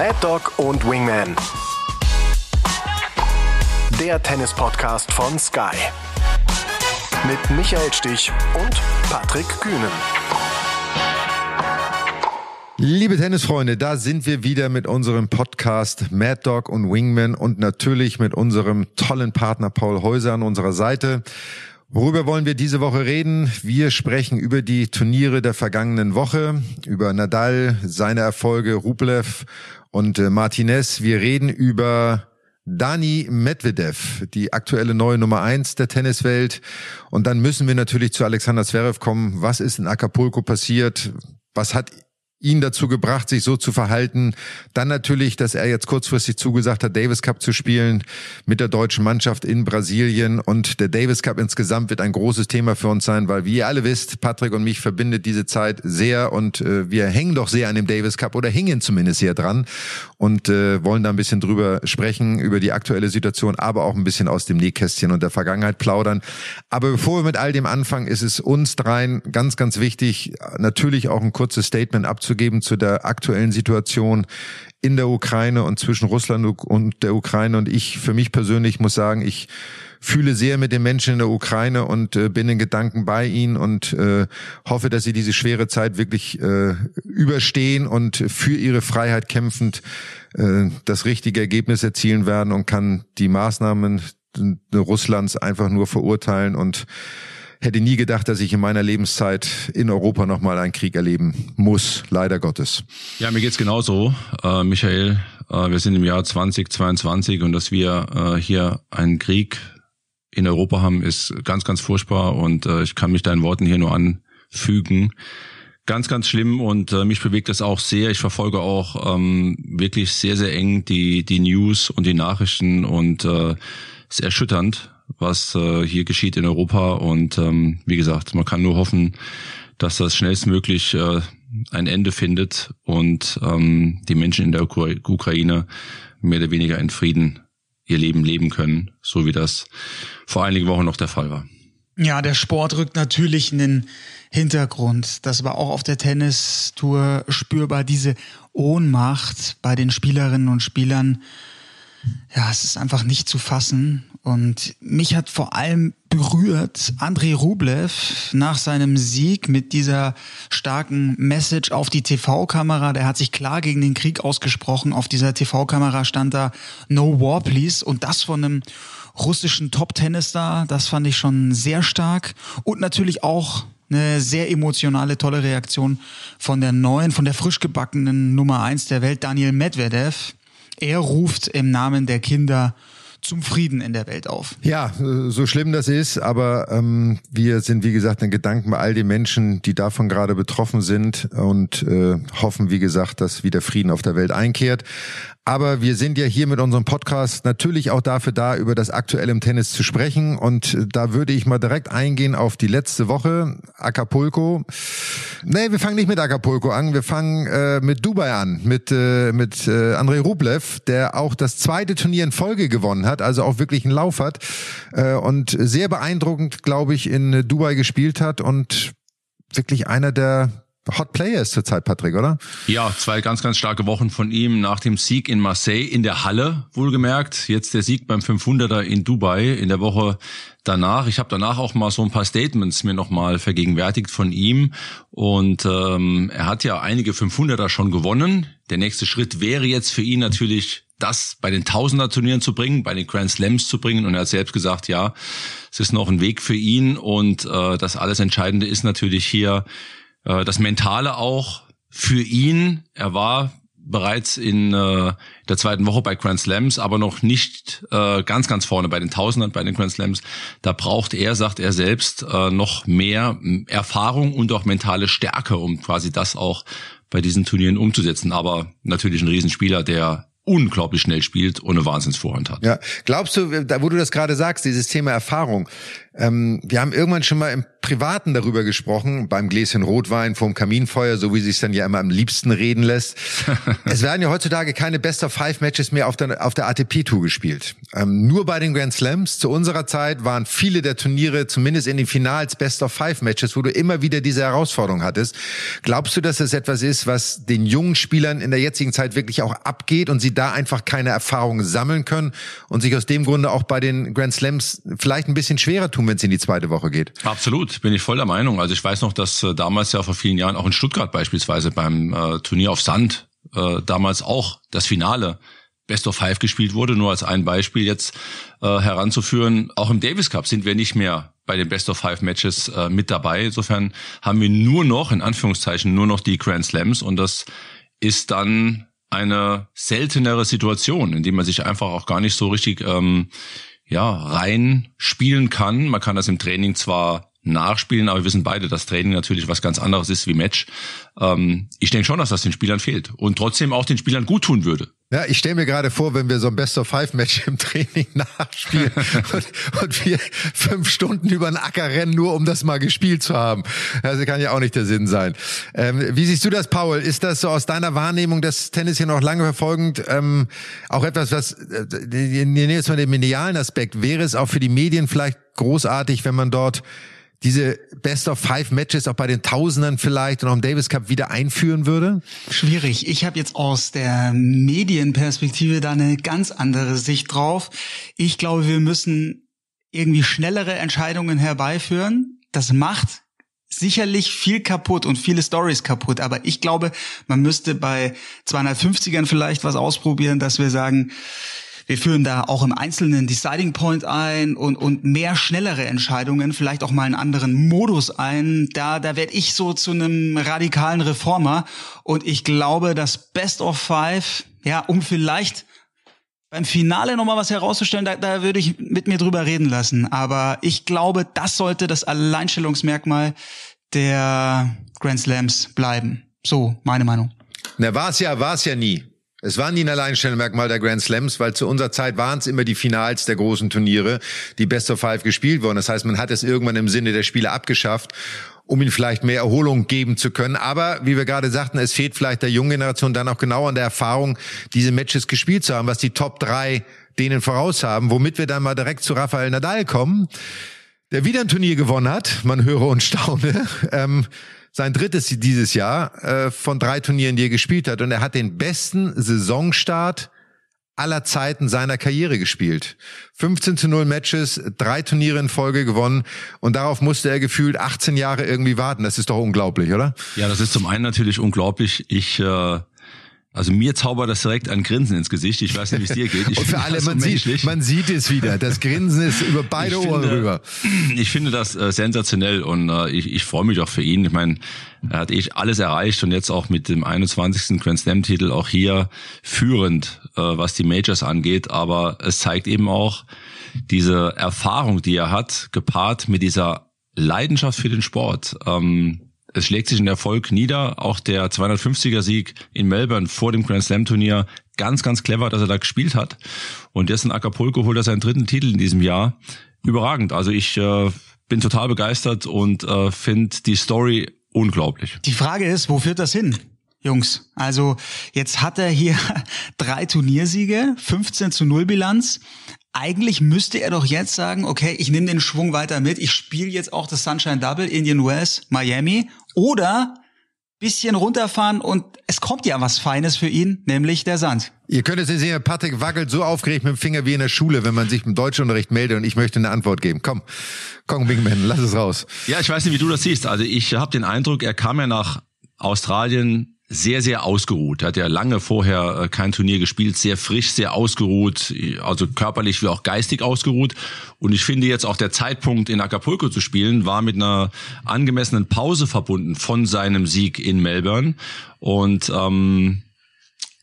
Mad Dog und Wingman. Der Tennis-Podcast von Sky. Mit Michael Stich und Patrick Kühnen. Liebe Tennisfreunde, da sind wir wieder mit unserem Podcast Mad Dog und Wingman und natürlich mit unserem tollen Partner Paul Häuser an unserer Seite. Worüber wollen wir diese Woche reden? Wir sprechen über die Turniere der vergangenen Woche, über Nadal, seine Erfolge, Rublev und äh, Martinez. Wir reden über Dani Medvedev, die aktuelle neue Nummer eins der Tenniswelt. Und dann müssen wir natürlich zu Alexander Zverev kommen. Was ist in Acapulco passiert? Was hat ihn dazu gebracht, sich so zu verhalten. Dann natürlich, dass er jetzt kurzfristig zugesagt hat, Davis Cup zu spielen mit der deutschen Mannschaft in Brasilien. Und der Davis Cup insgesamt wird ein großes Thema für uns sein, weil wie ihr alle wisst, Patrick und mich verbindet diese Zeit sehr und äh, wir hängen doch sehr an dem Davis Cup oder hingen zumindest sehr dran und äh, wollen da ein bisschen drüber sprechen, über die aktuelle Situation, aber auch ein bisschen aus dem Nähkästchen und der Vergangenheit plaudern. Aber bevor wir mit all dem anfangen, ist es uns dreien ganz, ganz wichtig, natürlich auch ein kurzes Statement abzugeben zu der aktuellen Situation in der Ukraine und zwischen Russland und der Ukraine. Und ich für mich persönlich muss sagen, ich fühle sehr mit den Menschen in der Ukraine und äh, bin in Gedanken bei ihnen und äh, hoffe, dass sie diese schwere Zeit wirklich äh, überstehen und für ihre Freiheit kämpfend äh, das richtige Ergebnis erzielen werden und kann die Maßnahmen Russlands einfach nur verurteilen und hätte nie gedacht, dass ich in meiner Lebenszeit in Europa nochmal einen Krieg erleben muss, leider Gottes. Ja, mir geht's genauso, äh, Michael. Äh, wir sind im Jahr 2022 und dass wir äh, hier einen Krieg in Europa haben, ist ganz, ganz furchtbar und äh, ich kann mich deinen Worten hier nur anfügen. Ganz, ganz schlimm und äh, mich bewegt das auch sehr. Ich verfolge auch ähm, wirklich sehr, sehr eng die, die News und die Nachrichten und äh, ist erschütternd, was äh, hier geschieht in Europa. Und ähm, wie gesagt, man kann nur hoffen, dass das schnellstmöglich äh, ein Ende findet und ähm, die Menschen in der Ukraine mehr oder weniger in Frieden ihr Leben leben können, so wie das vor einigen Wochen noch der Fall war. Ja, der Sport rückt natürlich in den Hintergrund. Das war auch auf der Tennistour spürbar, diese Ohnmacht bei den Spielerinnen und Spielern. Ja, es ist einfach nicht zu fassen. Und mich hat vor allem berührt Andrei Rublev nach seinem Sieg mit dieser starken Message auf die TV-Kamera. Der hat sich klar gegen den Krieg ausgesprochen. Auf dieser TV-Kamera stand da No War Please und das von einem russischen Top-Tennis-Star. Das fand ich schon sehr stark. Und natürlich auch eine sehr emotionale, tolle Reaktion von der neuen, von der frisch gebackenen Nummer eins der Welt, Daniel Medvedev. Er ruft im Namen der Kinder zum Frieden in der Welt auf. Ja, so schlimm das ist, aber ähm, wir sind wie gesagt in Gedanken bei all den Menschen, die davon gerade betroffen sind und äh, hoffen wie gesagt, dass wieder Frieden auf der Welt einkehrt. Aber wir sind ja hier mit unserem Podcast natürlich auch dafür da, über das Aktuelle im Tennis zu sprechen. Und da würde ich mal direkt eingehen auf die letzte Woche, Acapulco. Nee, wir fangen nicht mit Acapulco an, wir fangen äh, mit Dubai an, mit, äh, mit äh, Andrei Rublev, der auch das zweite Turnier in Folge gewonnen hat, also auch wirklich einen Lauf hat äh, und sehr beeindruckend, glaube ich, in Dubai gespielt hat und wirklich einer der Hot Player ist zurzeit, Patrick, oder? Ja, zwei ganz, ganz starke Wochen von ihm nach dem Sieg in Marseille in der Halle, wohlgemerkt. Jetzt der Sieg beim 500er in Dubai in der Woche danach. Ich habe danach auch mal so ein paar Statements mir nochmal vergegenwärtigt von ihm. Und ähm, er hat ja einige 500er schon gewonnen. Der nächste Schritt wäre jetzt für ihn natürlich das bei den Tausender-Turnieren zu bringen, bei den Grand Slams zu bringen. Und er hat selbst gesagt, ja, es ist noch ein Weg für ihn. Und äh, das alles Entscheidende ist natürlich hier, äh, das Mentale auch für ihn. Er war bereits in äh, der zweiten Woche bei Grand Slams, aber noch nicht äh, ganz, ganz vorne bei den Tausendern, bei den Grand Slams. Da braucht er, sagt er selbst, äh, noch mehr Erfahrung und auch mentale Stärke, um quasi das auch bei diesen Turnieren umzusetzen. Aber natürlich ein Riesenspieler, der unglaublich schnell spielt und eine Wahnsinnsvorhand hat. Ja, glaubst du, wo du das gerade sagst, dieses Thema Erfahrung, ähm, wir haben irgendwann schon mal im Privaten darüber gesprochen, beim Gläschen Rotwein vom Kaminfeuer, so wie sie es dann ja immer am liebsten reden lässt. es werden ja heutzutage keine Best of Five Matches mehr auf der, auf der ATP Tour gespielt. Ähm, nur bei den Grand Slams. Zu unserer Zeit waren viele der Turniere, zumindest in den Finals, Best of Five Matches, wo du immer wieder diese Herausforderung hattest. Glaubst du, dass das etwas ist, was den jungen Spielern in der jetzigen Zeit wirklich auch abgeht und sie da einfach keine Erfahrungen sammeln können und sich aus dem Grunde auch bei den Grand Slams vielleicht ein bisschen schwerer tun, wenn es in die zweite Woche geht? Absolut, bin ich voll der Meinung. Also ich weiß noch, dass äh, damals ja vor vielen Jahren auch in Stuttgart beispielsweise beim äh, Turnier auf Sand äh, damals auch das Finale Best of Five gespielt wurde. Nur als ein Beispiel jetzt äh, heranzuführen. Auch im Davis Cup sind wir nicht mehr bei den Best of Five Matches äh, mit dabei. Insofern haben wir nur noch, in Anführungszeichen, nur noch die Grand Slams und das ist dann eine seltenere Situation, in die man sich einfach auch gar nicht so richtig ähm, ja rein spielen kann. Man kann das im Training zwar nachspielen, aber wir wissen beide, dass Training natürlich was ganz anderes ist wie Match. Ähm, ich denke schon, dass das den Spielern fehlt und trotzdem auch den Spielern gut tun würde. Ja, ich stelle mir gerade vor, wenn wir so ein Best-of-Five-Match im Training nachspielen und, und, wir fünf Stunden über den Acker rennen, nur um das mal gespielt zu haben. Also kann ja auch nicht der Sinn sein. Ähm, wie siehst du das, Paul? Ist das so aus deiner Wahrnehmung, das Tennis hier noch lange verfolgend, ähm, auch etwas, was, äh, nehmen jetzt mal den medialen Aspekt, wäre es auch für die Medien vielleicht großartig, wenn man dort diese Best of Five Matches auch bei den Tausendern vielleicht und auch im Davis Cup wieder einführen würde? Schwierig. Ich habe jetzt aus der Medienperspektive da eine ganz andere Sicht drauf. Ich glaube, wir müssen irgendwie schnellere Entscheidungen herbeiführen. Das macht sicherlich viel kaputt und viele Stories kaputt. Aber ich glaube, man müsste bei 250ern vielleicht was ausprobieren, dass wir sagen, wir führen da auch im Einzelnen Deciding Point ein und, und mehr schnellere Entscheidungen, vielleicht auch mal einen anderen Modus ein. Da, da werde ich so zu einem radikalen Reformer. Und ich glaube, das Best of Five, ja, um vielleicht beim Finale nochmal was herauszustellen, da, da würde ich mit mir drüber reden lassen. Aber ich glaube, das sollte das Alleinstellungsmerkmal der Grand Slams bleiben. So, meine Meinung. Na, war es ja, war es ja nie. Es war nie ein Alleinstellungsmerkmal der Grand Slams, weil zu unserer Zeit waren es immer die Finals der großen Turniere, die Best of Five gespielt wurden. Das heißt, man hat es irgendwann im Sinne der Spiele abgeschafft, um ihnen vielleicht mehr Erholung geben zu können. Aber wie wir gerade sagten, es fehlt vielleicht der jungen Generation dann auch genau an der Erfahrung, diese Matches gespielt zu haben, was die Top 3 denen voraus haben, womit wir dann mal direkt zu Rafael Nadal kommen, der wieder ein Turnier gewonnen hat. Man höre und staune. Ähm, sein drittes dieses Jahr äh, von drei Turnieren, die er gespielt hat. Und er hat den besten Saisonstart aller Zeiten seiner Karriere gespielt. 15 zu 0 Matches, drei Turniere in Folge gewonnen und darauf musste er gefühlt 18 Jahre irgendwie warten. Das ist doch unglaublich, oder? Ja, das ist zum einen natürlich unglaublich. Ich äh, also mir zaubert das direkt ein Grinsen ins Gesicht. Ich weiß nicht, wie es dir geht. Ich Und für alle, man sieht, man sieht es wieder. Das Grinsen ist über beide ich Ohren finde, rüber. Ich finde das äh, sensationell und äh, ich, ich freue mich auch für ihn. Ich meine, er hat eh alles erreicht und jetzt auch mit dem 21. Grand Slam Titel auch hier führend, äh, was die Majors angeht. Aber es zeigt eben auch diese Erfahrung, die er hat, gepaart mit dieser Leidenschaft für den Sport. Ähm, es schlägt sich in Erfolg nieder. Auch der 250er Sieg in Melbourne vor dem Grand Slam Turnier. Ganz, ganz clever, dass er da gespielt hat. Und jetzt in Acapulco holt er seinen dritten Titel in diesem Jahr. Überragend. Also ich äh, bin total begeistert und äh, finde die Story unglaublich. Die Frage ist, wo führt das hin? Jungs, also jetzt hat er hier drei Turniersiege, 15 zu 0 Bilanz eigentlich müsste er doch jetzt sagen, okay, ich nehme den Schwung weiter mit, ich spiele jetzt auch das Sunshine Double, Indian Wells, Miami oder bisschen runterfahren und es kommt ja was Feines für ihn, nämlich der Sand. Ihr könnt es sehen, Patrick wackelt so aufgeregt mit dem Finger wie in der Schule, wenn man sich im Deutschunterricht meldet und ich möchte eine Antwort geben. Komm, komm, Bingman, lass es raus. Ja, ich weiß nicht, wie du das siehst. Also ich habe den Eindruck, er kam ja nach Australien sehr, sehr ausgeruht. Er hat ja lange vorher äh, kein Turnier gespielt, sehr frisch, sehr ausgeruht, also körperlich wie auch geistig ausgeruht. Und ich finde jetzt auch der Zeitpunkt in Acapulco zu spielen, war mit einer angemessenen Pause verbunden von seinem Sieg in Melbourne. Und ähm,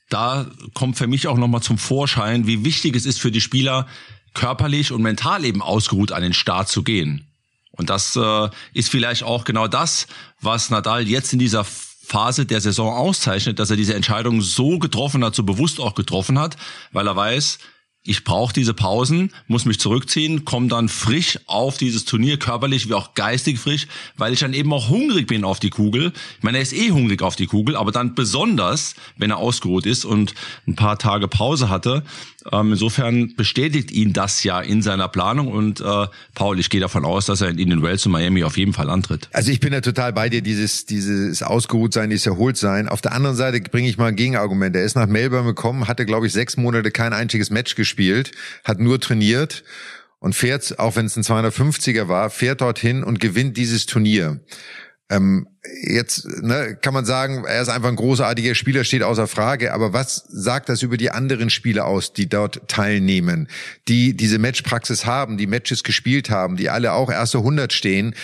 da kommt für mich auch nochmal zum Vorschein, wie wichtig es ist für die Spieler, körperlich und mental eben ausgeruht an den Start zu gehen. Und das äh, ist vielleicht auch genau das, was Nadal jetzt in dieser Phase der Saison auszeichnet, dass er diese Entscheidung so getroffen hat, so bewusst auch getroffen hat, weil er weiß, ich brauche diese Pausen, muss mich zurückziehen, komme dann frisch auf dieses Turnier, körperlich wie auch geistig frisch, weil ich dann eben auch hungrig bin auf die Kugel. Ich meine, er ist eh hungrig auf die Kugel, aber dann besonders, wenn er ausgeruht ist und ein paar Tage Pause hatte. Ähm, insofern bestätigt ihn das ja in seiner Planung und äh, Paul, ich gehe davon aus, dass er in Indian Wells und Miami auf jeden Fall antritt. Also ich bin ja total bei dir, dieses, dieses ausgeruht sein, dieses erholt sein. Auf der anderen Seite bringe ich mal ein Gegenargument. Er ist nach Melbourne gekommen, hatte, glaube ich, sechs Monate kein einziges Match gespielt gespielt, hat nur trainiert und fährt, auch wenn es ein 250er war, fährt dorthin und gewinnt dieses Turnier. Ähm, jetzt ne, kann man sagen, er ist einfach ein großartiger Spieler, steht außer Frage. Aber was sagt das über die anderen Spieler aus, die dort teilnehmen, die diese Matchpraxis haben, die Matches gespielt haben, die alle auch erste 100 stehen?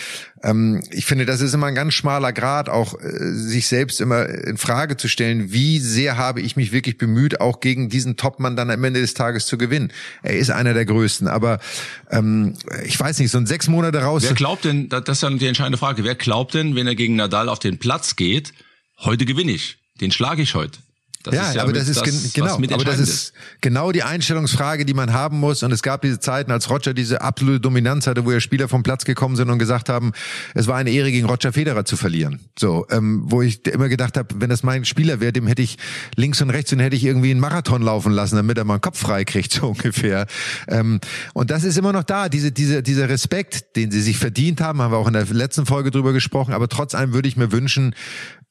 Ähm, ich finde, das ist immer ein ganz schmaler Grad, auch äh, sich selbst immer in Frage zu stellen, wie sehr habe ich mich wirklich bemüht, auch gegen diesen Topmann dann am Ende des Tages zu gewinnen. Er ist einer der Größten, aber ähm, ich weiß nicht, so ein sechs Monate raus. Wer glaubt denn, das ist ja die entscheidende Frage, wer glaubt denn, wenn er gegen Nadal Nadal auf den Platz geht, heute gewinne ich. Den schlage ich heute. Ja, ja aber das ist das, genau, aber das ist genau die Einstellungsfrage, die man haben muss. Und es gab diese Zeiten, als Roger diese absolute Dominanz hatte, wo ja Spieler vom Platz gekommen sind und gesagt haben, es war eine Ehre, gegen Roger Federer zu verlieren. So, ähm, wo ich immer gedacht habe, wenn das mein Spieler wäre, dem hätte ich links und rechts und hätte ich irgendwie einen Marathon laufen lassen, damit er mal einen Kopf frei kriegt, so ungefähr. Ähm, und das ist immer noch da, diese, diese, dieser Respekt, den sie sich verdient haben, haben wir auch in der letzten Folge drüber gesprochen. Aber trotz allem würde ich mir wünschen,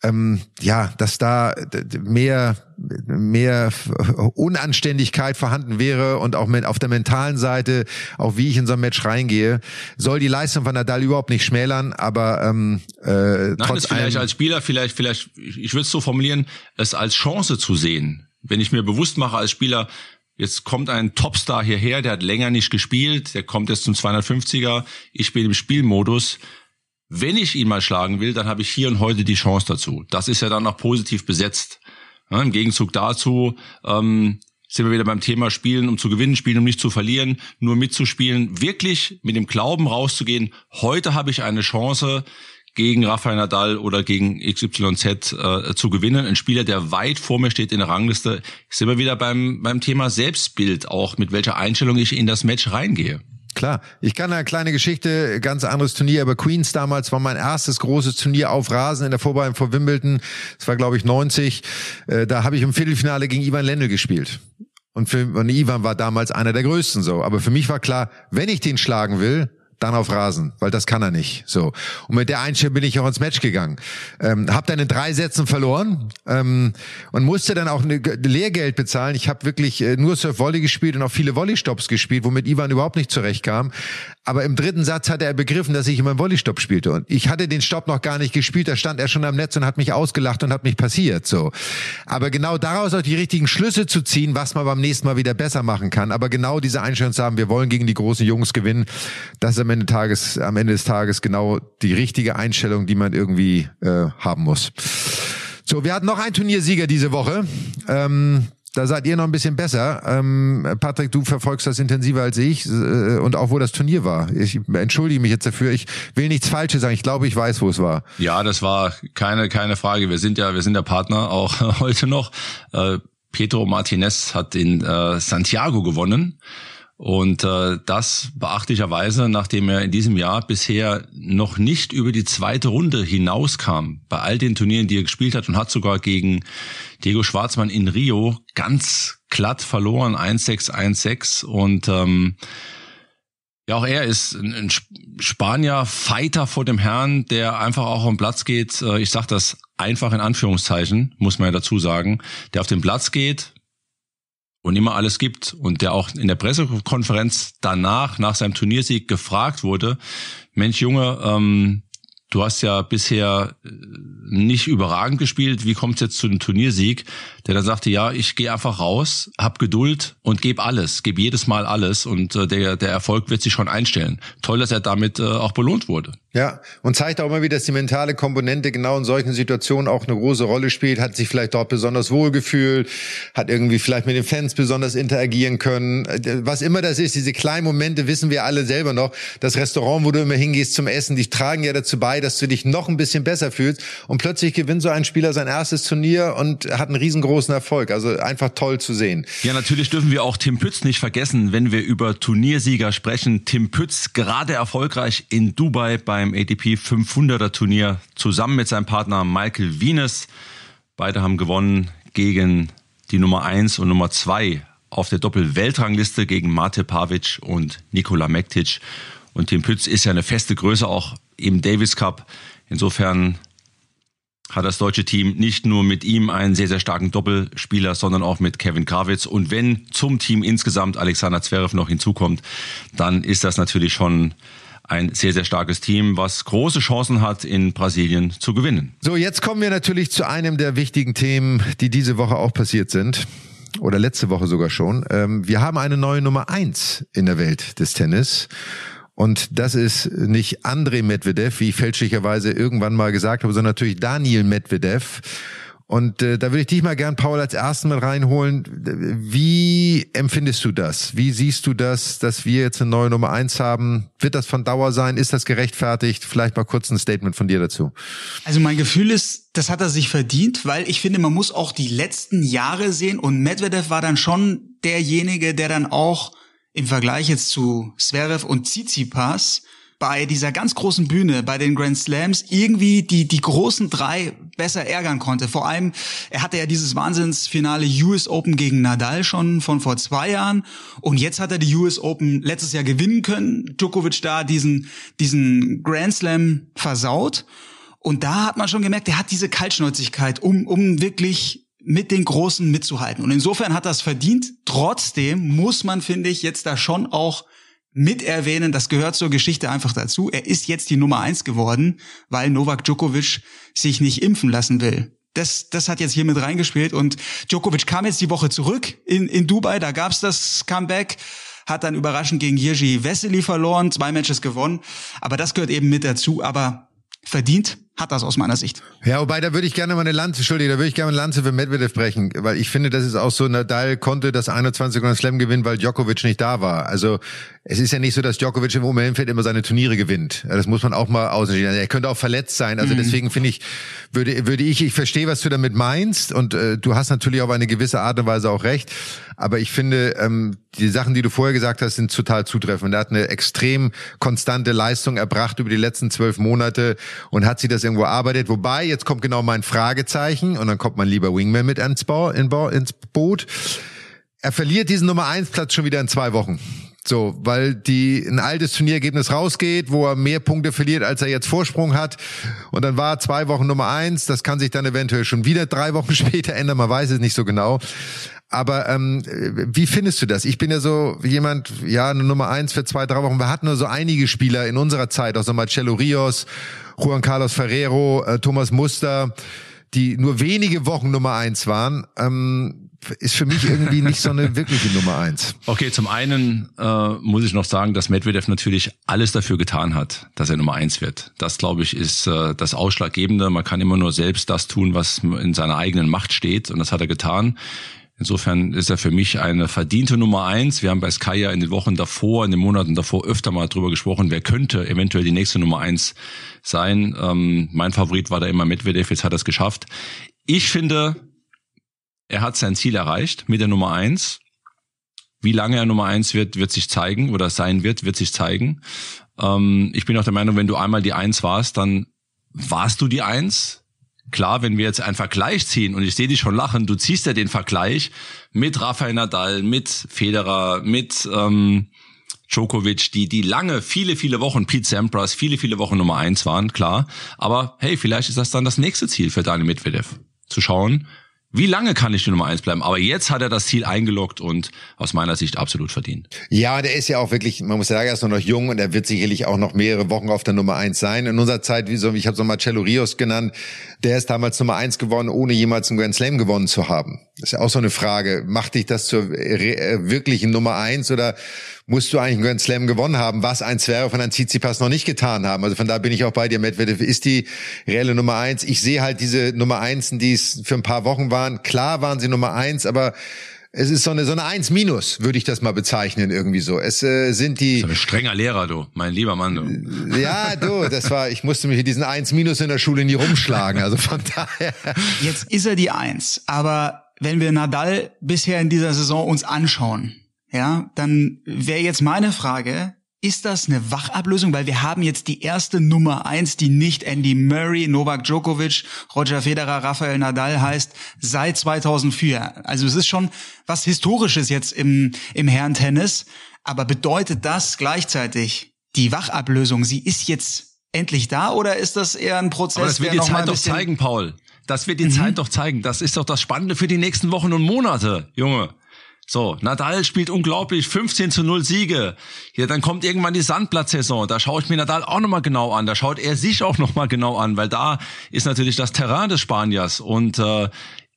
ähm, ja, dass da mehr mehr Unanständigkeit vorhanden wäre und auch mit auf der mentalen Seite, auch wie ich in so ein Match reingehe, soll die Leistung von Nadal überhaupt nicht schmälern, aber ähm, äh, Nein, trotz vielleicht als Spieler, vielleicht, vielleicht, ich würde es so formulieren, es als Chance zu sehen. Wenn ich mir bewusst mache als Spieler, Jetzt kommt ein Topstar hierher, der hat länger nicht gespielt, der kommt jetzt zum 250er, ich bin im Spielmodus wenn ich ihn mal schlagen will, dann habe ich hier und heute die Chance dazu. Das ist ja dann auch positiv besetzt. Ja, Im Gegenzug dazu ähm, sind wir wieder beim Thema Spielen, um zu gewinnen, spielen, um nicht zu verlieren, nur mitzuspielen, wirklich mit dem Glauben rauszugehen, heute habe ich eine Chance, gegen Rafael Nadal oder gegen XYZ äh, zu gewinnen. Ein Spieler, der weit vor mir steht in der Rangliste. Sind wir wieder beim, beim Thema Selbstbild, auch mit welcher Einstellung ich in das Match reingehe. Klar, ich kann eine kleine Geschichte, ganz anderes Turnier, aber Queens damals war mein erstes großes Turnier auf Rasen in der Vorbereitung vor Wimbledon. Das war glaube ich 90. Äh, da habe ich im Viertelfinale gegen Ivan Lendl gespielt. Und für und Ivan war damals einer der größten so. Aber für mich war klar, wenn ich den schlagen will, dann auf Rasen, weil das kann er nicht. So und mit der Einstellung bin ich auch ins Match gegangen. Ähm, hab dann in drei Sätzen verloren ähm, und musste dann auch eine Lehrgeld bezahlen. Ich habe wirklich äh, nur Surf Volley gespielt und auch viele Volleystops gespielt, womit Ivan überhaupt nicht zurechtkam. Aber im dritten Satz hat er begriffen, dass ich immer einen Volleystopp spielte und ich hatte den Stopp noch gar nicht gespielt. Da stand er schon am Netz und hat mich ausgelacht und hat mich passiert. So, aber genau daraus auch die richtigen Schlüsse zu ziehen, was man beim nächsten Mal wieder besser machen kann. Aber genau diese Einstellung zu haben, wir wollen gegen die großen Jungs gewinnen, das ist am Ende, Tages, am Ende des Tages genau die richtige Einstellung, die man irgendwie äh, haben muss. So, wir hatten noch einen Turniersieger diese Woche. Ähm, da seid ihr noch ein bisschen besser. Ähm, Patrick, du verfolgst das intensiver als ich äh, und auch wo das Turnier war. Ich entschuldige mich jetzt dafür. Ich will nichts Falsches sagen. Ich glaube, ich weiß, wo es war. Ja, das war keine keine Frage. Wir sind ja wir sind der Partner auch heute noch. Äh, Pedro Martinez hat in äh, Santiago gewonnen. Und äh, das beachtlicherweise, nachdem er in diesem Jahr bisher noch nicht über die zweite Runde hinauskam, bei all den Turnieren, die er gespielt hat und hat sogar gegen Diego Schwarzmann in Rio ganz glatt verloren, 1-6, 1-6 und ähm, ja, auch er ist ein Spanier, Fighter vor dem Herrn, der einfach auch am Platz geht. Äh, ich sage das einfach in Anführungszeichen, muss man ja dazu sagen, der auf den Platz geht, und immer alles gibt und der auch in der Pressekonferenz danach, nach seinem Turniersieg gefragt wurde, Mensch Junge, ähm, du hast ja bisher äh, nicht überragend gespielt, wie kommt es jetzt zu dem Turniersieg? Der dann sagte, ja, ich gehe einfach raus, hab Geduld und gebe alles, gebe jedes Mal alles und äh, der, der Erfolg wird sich schon einstellen. Toll, dass er damit äh, auch belohnt wurde. Ja, und zeigt auch immer wieder, dass die mentale Komponente genau in solchen Situationen auch eine große Rolle spielt, hat sich vielleicht dort besonders wohl gefühlt, hat irgendwie vielleicht mit den Fans besonders interagieren können. Was immer das ist, diese kleinen Momente wissen wir alle selber noch. Das Restaurant, wo du immer hingehst zum Essen, die tragen ja dazu bei, dass du dich noch ein bisschen besser fühlst. Und plötzlich gewinnt so ein Spieler sein erstes Turnier und hat einen riesengroßen Erfolg. Also einfach toll zu sehen. Ja, natürlich dürfen wir auch Tim Pütz nicht vergessen, wenn wir über Turniersieger sprechen. Tim Pütz gerade erfolgreich in Dubai bei beim ATP 500er Turnier zusammen mit seinem Partner Michael Wienes. Beide haben gewonnen gegen die Nummer 1 und Nummer 2 auf der Doppel-Weltrangliste gegen Mate Pavic und Nikola Mektic. Und Tim Pütz ist ja eine feste Größe auch im Davis Cup. Insofern hat das deutsche Team nicht nur mit ihm einen sehr, sehr starken Doppelspieler, sondern auch mit Kevin Krawitz. Und wenn zum Team insgesamt Alexander Zverev noch hinzukommt, dann ist das natürlich schon ein sehr, sehr starkes Team, was große Chancen hat, in Brasilien zu gewinnen. So, jetzt kommen wir natürlich zu einem der wichtigen Themen, die diese Woche auch passiert sind. Oder letzte Woche sogar schon. Ähm, wir haben eine neue Nummer eins in der Welt des Tennis. Und das ist nicht Andrei Medvedev, wie ich fälschlicherweise irgendwann mal gesagt habe, sondern natürlich Daniel Medvedev. Und äh, da würde ich dich mal gern, Paul, als ersten mit reinholen. Wie empfindest du das? Wie siehst du das, dass wir jetzt eine neue Nummer eins haben? Wird das von Dauer sein? Ist das gerechtfertigt? Vielleicht mal kurz ein Statement von dir dazu. Also mein Gefühl ist, das hat er sich verdient, weil ich finde, man muss auch die letzten Jahre sehen und Medvedev war dann schon derjenige, der dann auch im Vergleich jetzt zu Zverev und Tsitsipas bei dieser ganz großen Bühne, bei den Grand Slams, irgendwie die, die großen drei besser ärgern konnte. Vor allem, er hatte ja dieses Wahnsinnsfinale US Open gegen Nadal schon von vor zwei Jahren. Und jetzt hat er die US Open letztes Jahr gewinnen können. Djokovic da diesen, diesen Grand Slam versaut. Und da hat man schon gemerkt, er hat diese Kaltschnäuzigkeit, um, um wirklich mit den Großen mitzuhalten. Und insofern hat das verdient. Trotzdem muss man, finde ich, jetzt da schon auch mit erwähnen, das gehört zur Geschichte einfach dazu. Er ist jetzt die Nummer eins geworden, weil Novak Djokovic sich nicht impfen lassen will. Das, das hat jetzt hier mit reingespielt und Djokovic kam jetzt die Woche zurück in, in Dubai, da gab's das Comeback, hat dann überraschend gegen Jirgi Vesely verloren, zwei Matches gewonnen, aber das gehört eben mit dazu, aber verdient hat das aus meiner Sicht. Ja, wobei da würde ich gerne mal eine Lanze, Entschuldige, da würde ich gerne eine Lanze für Medvedev brechen, weil ich finde, das ist auch so, Nadal konnte das 21 Grand Slam gewinnen, weil Djokovic nicht da war. Also es ist ja nicht so, dass Djokovic im Moment immer seine Turniere gewinnt. Das muss man auch mal aussehen. Er könnte auch verletzt sein. Also mhm. deswegen finde ich, würde, würde ich, ich verstehe, was du damit meinst und äh, du hast natürlich auf eine gewisse Art und Weise auch recht. Aber ich finde, ähm, die Sachen, die du vorher gesagt hast, sind total zutreffend. Er hat eine extrem konstante Leistung erbracht über die letzten zwölf Monate und hat sie das irgendwo arbeitet. Wobei, jetzt kommt genau mein Fragezeichen und dann kommt mein lieber Wingman mit ins, Bo ins Boot. Er verliert diesen Nummer eins Platz schon wieder in zwei Wochen. So, weil die ein altes Turnierergebnis rausgeht, wo er mehr Punkte verliert, als er jetzt Vorsprung hat. Und dann war zwei Wochen Nummer eins. Das kann sich dann eventuell schon wieder drei Wochen später ändern. Man weiß es nicht so genau. Aber ähm, wie findest du das? Ich bin ja so jemand, ja, eine Nummer eins für zwei, drei Wochen. Wir hatten nur so einige Spieler in unserer Zeit, auch so Marcello Rios, Juan Carlos Ferrero, äh, Thomas Muster, die nur wenige Wochen Nummer eins waren. Ähm, ist für mich irgendwie nicht so eine wirkliche Nummer eins. Okay, zum einen äh, muss ich noch sagen, dass Medvedev natürlich alles dafür getan hat, dass er Nummer eins wird. Das, glaube ich, ist äh, das Ausschlaggebende. Man kann immer nur selbst das tun, was in seiner eigenen Macht steht. Und das hat er getan. Insofern ist er für mich eine verdiente Nummer eins. Wir haben bei Sky ja in den Wochen davor, in den Monaten davor öfter mal drüber gesprochen, wer könnte eventuell die nächste Nummer eins sein. Ähm, mein Favorit war da immer Medvedev, jetzt hat er es geschafft. Ich finde, er hat sein Ziel erreicht mit der Nummer eins. Wie lange er Nummer eins wird, wird sich zeigen oder sein wird, wird sich zeigen. Ähm, ich bin auch der Meinung, wenn du einmal die Eins warst, dann warst du die Eins klar, wenn wir jetzt einen Vergleich ziehen und ich sehe dich schon lachen, du ziehst ja den Vergleich mit Rafael Nadal, mit Federer, mit ähm, Djokovic, die die lange, viele, viele Wochen, Pete Sampras, viele, viele Wochen Nummer eins waren, klar. Aber hey, vielleicht ist das dann das nächste Ziel für Daniel Medvedev. Zu schauen, wie lange kann ich die Nummer eins bleiben? Aber jetzt hat er das Ziel eingeloggt und aus meiner Sicht absolut verdient. Ja, der ist ja auch wirklich, man muss sagen, er ist noch jung und er wird sicherlich auch noch mehrere Wochen auf der Nummer eins sein. In unserer Zeit, wie so, ich habe so Marcello Rios genannt, der ist damals Nummer eins geworden, ohne jemals einen Grand Slam gewonnen zu haben. Das ist ja auch so eine Frage. Macht dich das zur äh, wirklichen Nummer eins oder musst du eigentlich einen Grand Slam gewonnen haben, was ein Zverev und ein Tsitsipas noch nicht getan haben. Also von da bin ich auch bei dir. Medvedev ist die reelle Nummer eins. Ich sehe halt diese Nummer Einsen, die es für ein paar Wochen waren. Klar waren sie Nummer eins, aber es ist so eine so eine Eins minus, würde ich das mal bezeichnen irgendwie so. Es äh, sind die so ein strenger Lehrer, du, mein lieber Mann, du. Ja, du, das war, ich musste mich mit diesen Eins minus in der Schule nie rumschlagen. Also von daher. Jetzt ist er die Eins, aber wenn wir Nadal bisher in dieser Saison uns anschauen, ja, dann wäre jetzt meine Frage, ist das eine Wachablösung? Weil wir haben jetzt die erste Nummer eins, die nicht Andy Murray, Novak Djokovic, Roger Federer, Rafael Nadal heißt, seit 2004. Also es ist schon was Historisches jetzt im, im Herrentennis. Aber bedeutet das gleichzeitig die Wachablösung? Sie ist jetzt endlich da oder ist das eher ein Prozess? Aber das wird die Zeit doch zeigen, Paul. Das wird die mhm. Zeit doch zeigen. Das ist doch das Spannende für die nächsten Wochen und Monate, Junge. So, Nadal spielt unglaublich, 15 zu 0 Siege. Ja, dann kommt irgendwann die Sandplatzsaison. Da schaue ich mir Nadal auch nochmal genau an. Da schaut er sich auch nochmal genau an, weil da ist natürlich das Terrain des Spaniers. Und äh,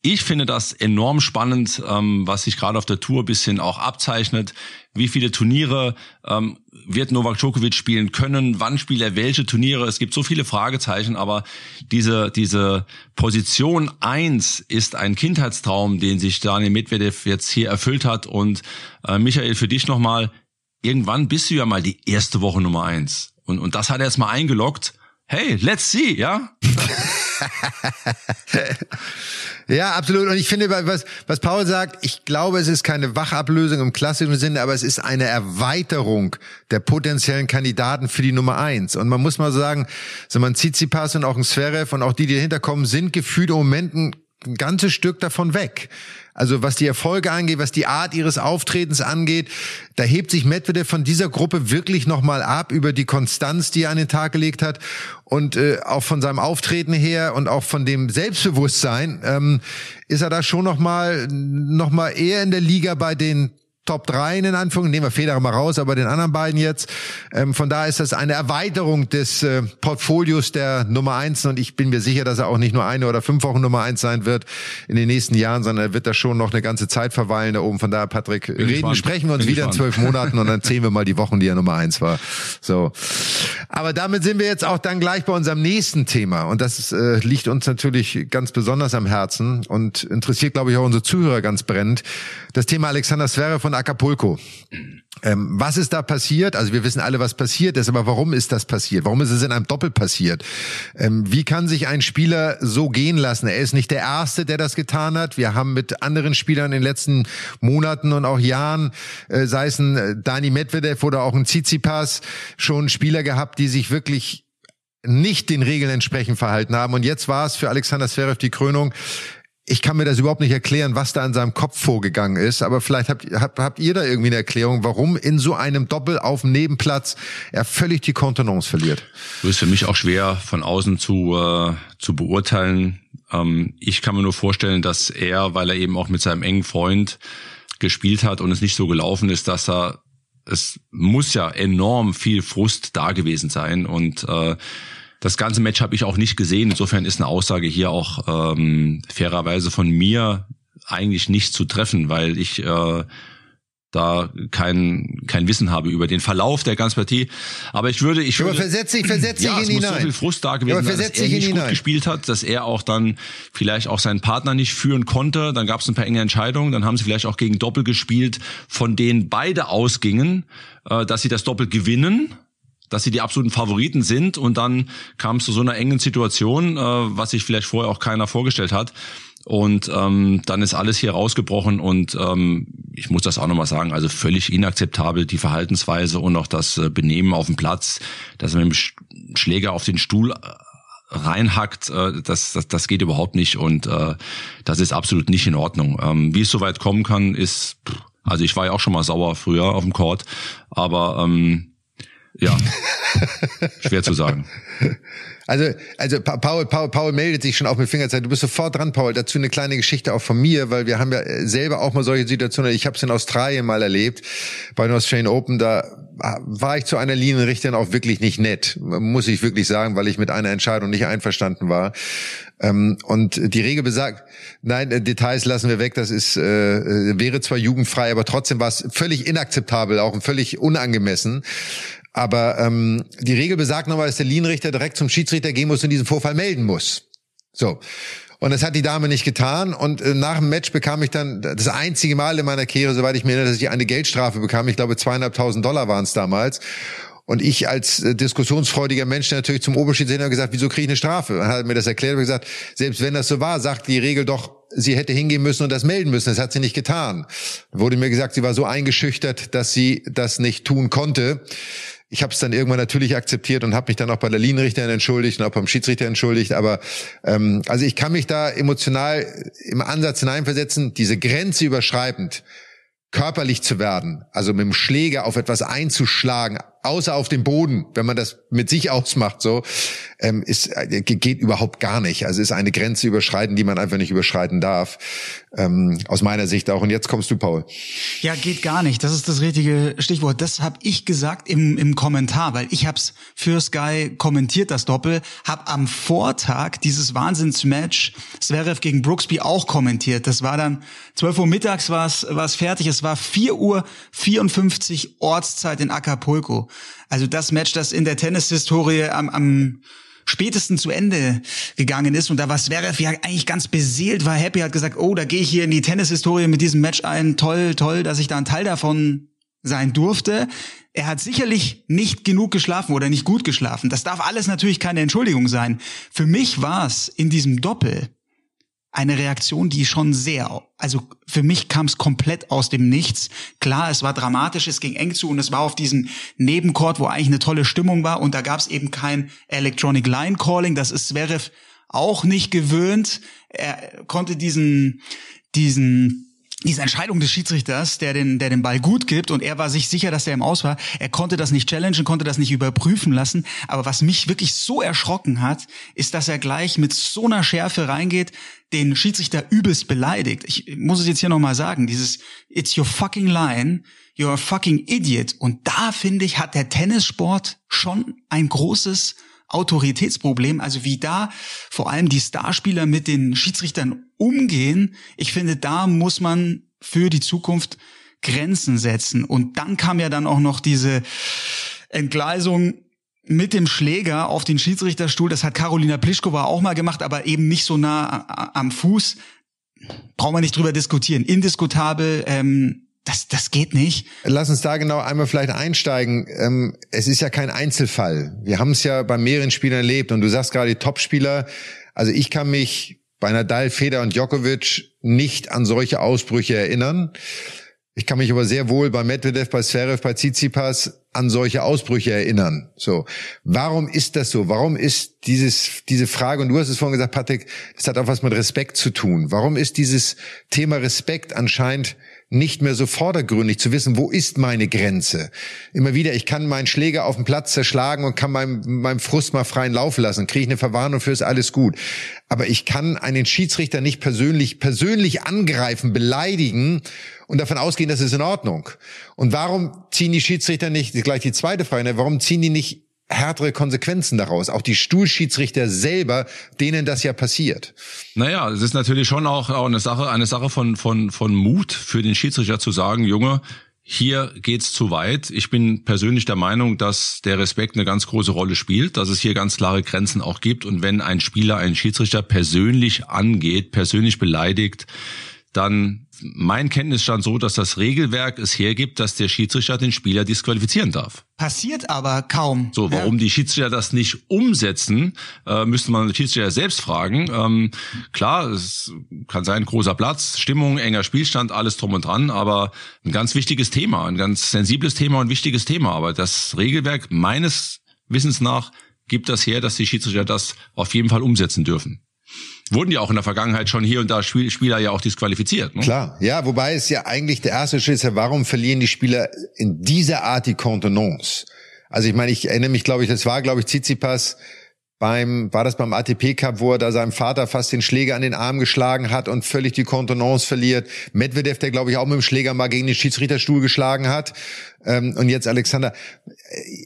ich finde das enorm spannend, ähm, was sich gerade auf der Tour bisschen auch abzeichnet. Wie viele Turniere ähm, wird Novak Djokovic spielen können? Wann spielt er welche Turniere? Es gibt so viele Fragezeichen, aber diese, diese Position eins ist ein Kindheitstraum, den sich Daniel Medvedev jetzt hier erfüllt hat. Und äh, Michael, für dich nochmal, irgendwann bist du ja mal die erste Woche Nummer eins. Und, und das hat er jetzt mal eingeloggt. Hey, let's see, ja? Ja, absolut. Und ich finde, was, was Paul sagt, ich glaube, es ist keine Wachablösung im klassischen Sinne, aber es ist eine Erweiterung der potenziellen Kandidaten für die Nummer eins. Und man muss mal sagen, so man Tsitsipas und auch ein Zverev und auch die, die dahinter kommen, sind gefühlt im Moment ein ganzes Stück davon weg. Also was die Erfolge angeht, was die Art ihres Auftretens angeht, da hebt sich Medvedev von dieser Gruppe wirklich nochmal ab über die Konstanz, die er an den Tag gelegt hat und äh, auch von seinem Auftreten her und auch von dem Selbstbewusstsein ähm, ist er da schon nochmal noch mal eher in der Liga bei den Top 3 in Anführungen, nehmen wir Federer mal raus, aber den anderen beiden jetzt. Ähm, von daher ist das eine Erweiterung des äh, Portfolios der Nummer 1 und ich bin mir sicher, dass er auch nicht nur eine oder fünf Wochen Nummer 1 sein wird in den nächsten Jahren, sondern er wird da schon noch eine ganze Zeit verweilen da oben. Von daher, Patrick, bin reden, sprechen wir uns bin wieder in zwölf Monaten und dann zählen wir mal die Wochen, die er Nummer 1 war. So. Aber damit sind wir jetzt auch dann gleich bei unserem nächsten Thema und das äh, liegt uns natürlich ganz besonders am Herzen und interessiert, glaube ich, auch unsere Zuhörer ganz brennend. Das Thema Alexander Zverev von Acapulco. Ähm, was ist da passiert? Also wir wissen alle, was passiert ist, aber warum ist das passiert? Warum ist es in einem Doppel passiert? Ähm, wie kann sich ein Spieler so gehen lassen? Er ist nicht der Erste, der das getan hat. Wir haben mit anderen Spielern in den letzten Monaten und auch Jahren, äh, sei es ein äh, Dani Medvedev oder auch ein Tsitsipas, schon Spieler gehabt, die sich wirklich nicht den Regeln entsprechend verhalten haben. Und jetzt war es für Alexander Zverev die Krönung ich kann mir das überhaupt nicht erklären, was da in seinem Kopf vorgegangen ist, aber vielleicht habt, habt, habt ihr da irgendwie eine Erklärung, warum in so einem Doppel auf dem Nebenplatz er völlig die Kontenance verliert. Das ist für mich auch schwer von außen zu, äh, zu beurteilen. Ähm, ich kann mir nur vorstellen, dass er, weil er eben auch mit seinem engen Freund gespielt hat und es nicht so gelaufen ist, dass er, es muss ja enorm viel Frust da gewesen sein und äh, das ganze Match habe ich auch nicht gesehen. Insofern ist eine Aussage hier auch ähm, fairerweise von mir eigentlich nicht zu treffen, weil ich äh, da kein kein Wissen habe über den Verlauf der ganzen Partie. Aber ich würde, ich würde, aber versetz dich, versetz dich ja, in es muss so viel Frust da gewesen sein, dass er nicht gut gespielt hat, dass er auch dann vielleicht auch seinen Partner nicht führen konnte. Dann gab es ein paar enge Entscheidungen. Dann haben sie vielleicht auch gegen Doppel gespielt, von denen beide ausgingen, äh, dass sie das Doppel gewinnen dass sie die absoluten Favoriten sind und dann kam es zu so einer engen Situation, äh, was sich vielleicht vorher auch keiner vorgestellt hat. Und ähm, dann ist alles hier rausgebrochen und ähm, ich muss das auch nochmal sagen, also völlig inakzeptabel die Verhaltensweise und auch das äh, Benehmen auf dem Platz, dass er mit dem Schläger auf den Stuhl äh, reinhackt, äh, das, das, das geht überhaupt nicht und äh, das ist absolut nicht in Ordnung. Ähm, wie es soweit kommen kann, ist, also ich war ja auch schon mal sauer früher auf dem Court, aber ähm, Ja, schwer zu sagen. Also, also Paul, Paul, Paul meldet sich schon auch mit Fingerzeit. Du bist sofort dran, Paul. Dazu eine kleine Geschichte auch von mir, weil wir haben ja selber auch mal solche Situationen. Ich habe es in Australien mal erlebt bei den Australian Open. Da war ich zu einer Linienrichterin auch wirklich nicht nett, muss ich wirklich sagen, weil ich mit einer Entscheidung nicht einverstanden war. Ähm, und die Regel besagt, nein, äh, Details lassen wir weg. Das ist äh, äh wäre zwar jugendfrei, aber trotzdem war es völlig inakzeptabel, auch völlig unangemessen. Aber ähm, die Regel besagt nochmal, dass der Linienrichter direkt zum Schiedsrichter gehen muss und diesen Vorfall melden muss. So. Und das hat die Dame nicht getan. Und äh, nach dem Match bekam ich dann das einzige Mal in meiner Karriere, soweit ich mir erinnere, dass ich eine Geldstrafe bekam. Ich glaube, zweieinhalbtausend Dollar waren es damals. Und ich als äh, diskussionsfreudiger Mensch natürlich zum Oberschiedsrichter gesagt, wieso kriege ich eine Strafe? Er hat mir das erklärt und gesagt, selbst wenn das so war, sagt die Regel doch, sie hätte hingehen müssen und das melden müssen. Das hat sie nicht getan. Wurde mir gesagt, sie war so eingeschüchtert, dass sie das nicht tun konnte. Ich habe es dann irgendwann natürlich akzeptiert und habe mich dann auch bei der Linienrichterin entschuldigt und auch beim Schiedsrichter entschuldigt. Aber ähm, also ich kann mich da emotional im Ansatz hineinversetzen, diese Grenze überschreitend körperlich zu werden, also mit dem Schläger auf etwas einzuschlagen, außer auf dem Boden, wenn man das mit sich ausmacht, so, ähm, ist, äh, geht überhaupt gar nicht. Also ist eine Grenze überschreiten, die man einfach nicht überschreiten darf. Ähm, aus meiner Sicht auch. Und jetzt kommst du, Paul. Ja, geht gar nicht. Das ist das richtige Stichwort. Das habe ich gesagt im, im Kommentar, weil ich habe es für Sky kommentiert, das Doppel, habe am Vortag dieses Wahnsinnsmatch Zverev gegen Brooksby auch kommentiert. Das war dann 12 Uhr mittags war es fertig. Es war 4 Uhr 54 Ortszeit in Acapulco. Also das Match, das in der Tennishistorie am, am spätesten zu Ende gegangen ist. Und da war Zverev ja eigentlich ganz beseelt, war happy, hat gesagt, oh, da gehe ich hier in die Tennishistorie mit diesem Match ein. Toll, toll, dass ich da ein Teil davon sein durfte. Er hat sicherlich nicht genug geschlafen oder nicht gut geschlafen. Das darf alles natürlich keine Entschuldigung sein. Für mich war es in diesem Doppel eine Reaktion, die schon sehr, also für mich kam es komplett aus dem Nichts. Klar, es war dramatisch, es ging eng zu und es war auf diesem Nebenchord, wo eigentlich eine tolle Stimmung war und da gab es eben kein Electronic Line Calling, das ist Zverev auch nicht gewöhnt. Er konnte diesen, diesen diese Entscheidung des Schiedsrichters, der den, der den Ball gut gibt und er war sich sicher, dass er im Aus war. Er konnte das nicht challengen, konnte das nicht überprüfen lassen. Aber was mich wirklich so erschrocken hat, ist, dass er gleich mit so einer Schärfe reingeht, den Schiedsrichter übelst beleidigt. Ich muss es jetzt hier nochmal sagen, dieses It's your fucking line, you're a fucking idiot. Und da finde ich, hat der Tennissport schon ein großes Autoritätsproblem, also wie da vor allem die Starspieler mit den Schiedsrichtern umgehen. Ich finde, da muss man für die Zukunft Grenzen setzen. Und dann kam ja dann auch noch diese Entgleisung mit dem Schläger auf den Schiedsrichterstuhl. Das hat Carolina Pliskova auch mal gemacht, aber eben nicht so nah am Fuß. Brauchen wir nicht drüber diskutieren. Indiskutabel. Ähm, das, das geht nicht. Lass uns da genau einmal vielleicht einsteigen. Ähm, es ist ja kein Einzelfall. Wir haben es ja bei mehreren Spielern erlebt und du sagst gerade die Topspieler. Also ich kann mich bei Nadal, Feder und Djokovic nicht an solche Ausbrüche erinnern. Ich kann mich aber sehr wohl bei Medvedev, bei Zverev, bei Tsitsipas an solche Ausbrüche erinnern. So, warum ist das so? Warum ist dieses diese Frage und du hast es vorhin gesagt, Patrick, das hat auch was mit Respekt zu tun. Warum ist dieses Thema Respekt anscheinend nicht mehr so vordergründig zu wissen, wo ist meine Grenze? Immer wieder, ich kann meinen Schläger auf dem Platz zerschlagen und kann meinem, meinem Frust mal freien Lauf lassen, kriege ich eine Verwarnung für ist alles gut. Aber ich kann einen Schiedsrichter nicht persönlich, persönlich angreifen, beleidigen und davon ausgehen, das ist in Ordnung. Und warum ziehen die Schiedsrichter nicht, gleich die zweite Frage, warum ziehen die nicht härtere Konsequenzen daraus. Auch die Stuhlschiedsrichter selber, denen das ja passiert. Naja, es ist natürlich schon auch, auch eine Sache, eine Sache von, von, von Mut für den Schiedsrichter zu sagen, Junge, hier geht's zu weit. Ich bin persönlich der Meinung, dass der Respekt eine ganz große Rolle spielt, dass es hier ganz klare Grenzen auch gibt. Und wenn ein Spieler einen Schiedsrichter persönlich angeht, persönlich beleidigt, dann mein Kenntnisstand so, dass das Regelwerk es hergibt, dass der Schiedsrichter den Spieler disqualifizieren darf. Passiert aber kaum. So, warum ja. die Schiedsrichter das nicht umsetzen, äh, müsste man den Schiedsrichter selbst fragen. Ähm, klar, es kann sein, großer Platz, Stimmung, enger Spielstand, alles drum und dran, aber ein ganz wichtiges Thema, ein ganz sensibles Thema und wichtiges Thema. Aber das Regelwerk meines Wissens nach gibt das her, dass die Schiedsrichter das auf jeden Fall umsetzen dürfen wurden ja auch in der Vergangenheit schon hier und da Spieler ja auch disqualifiziert. Ne? Klar, ja, wobei es ja eigentlich der erste Schritt ist ja, warum verlieren die Spieler in dieser Art die Kontenance? Also ich meine, ich erinnere mich, glaube ich, das war, glaube ich, Tsitsipas beim, war das beim ATP Cup, wo er da seinem Vater fast den Schläger an den Arm geschlagen hat und völlig die Kontenance verliert. Medvedev, der glaube ich auch mit dem Schläger mal gegen den Schiedsrichterstuhl geschlagen hat. Ähm, und jetzt Alexander.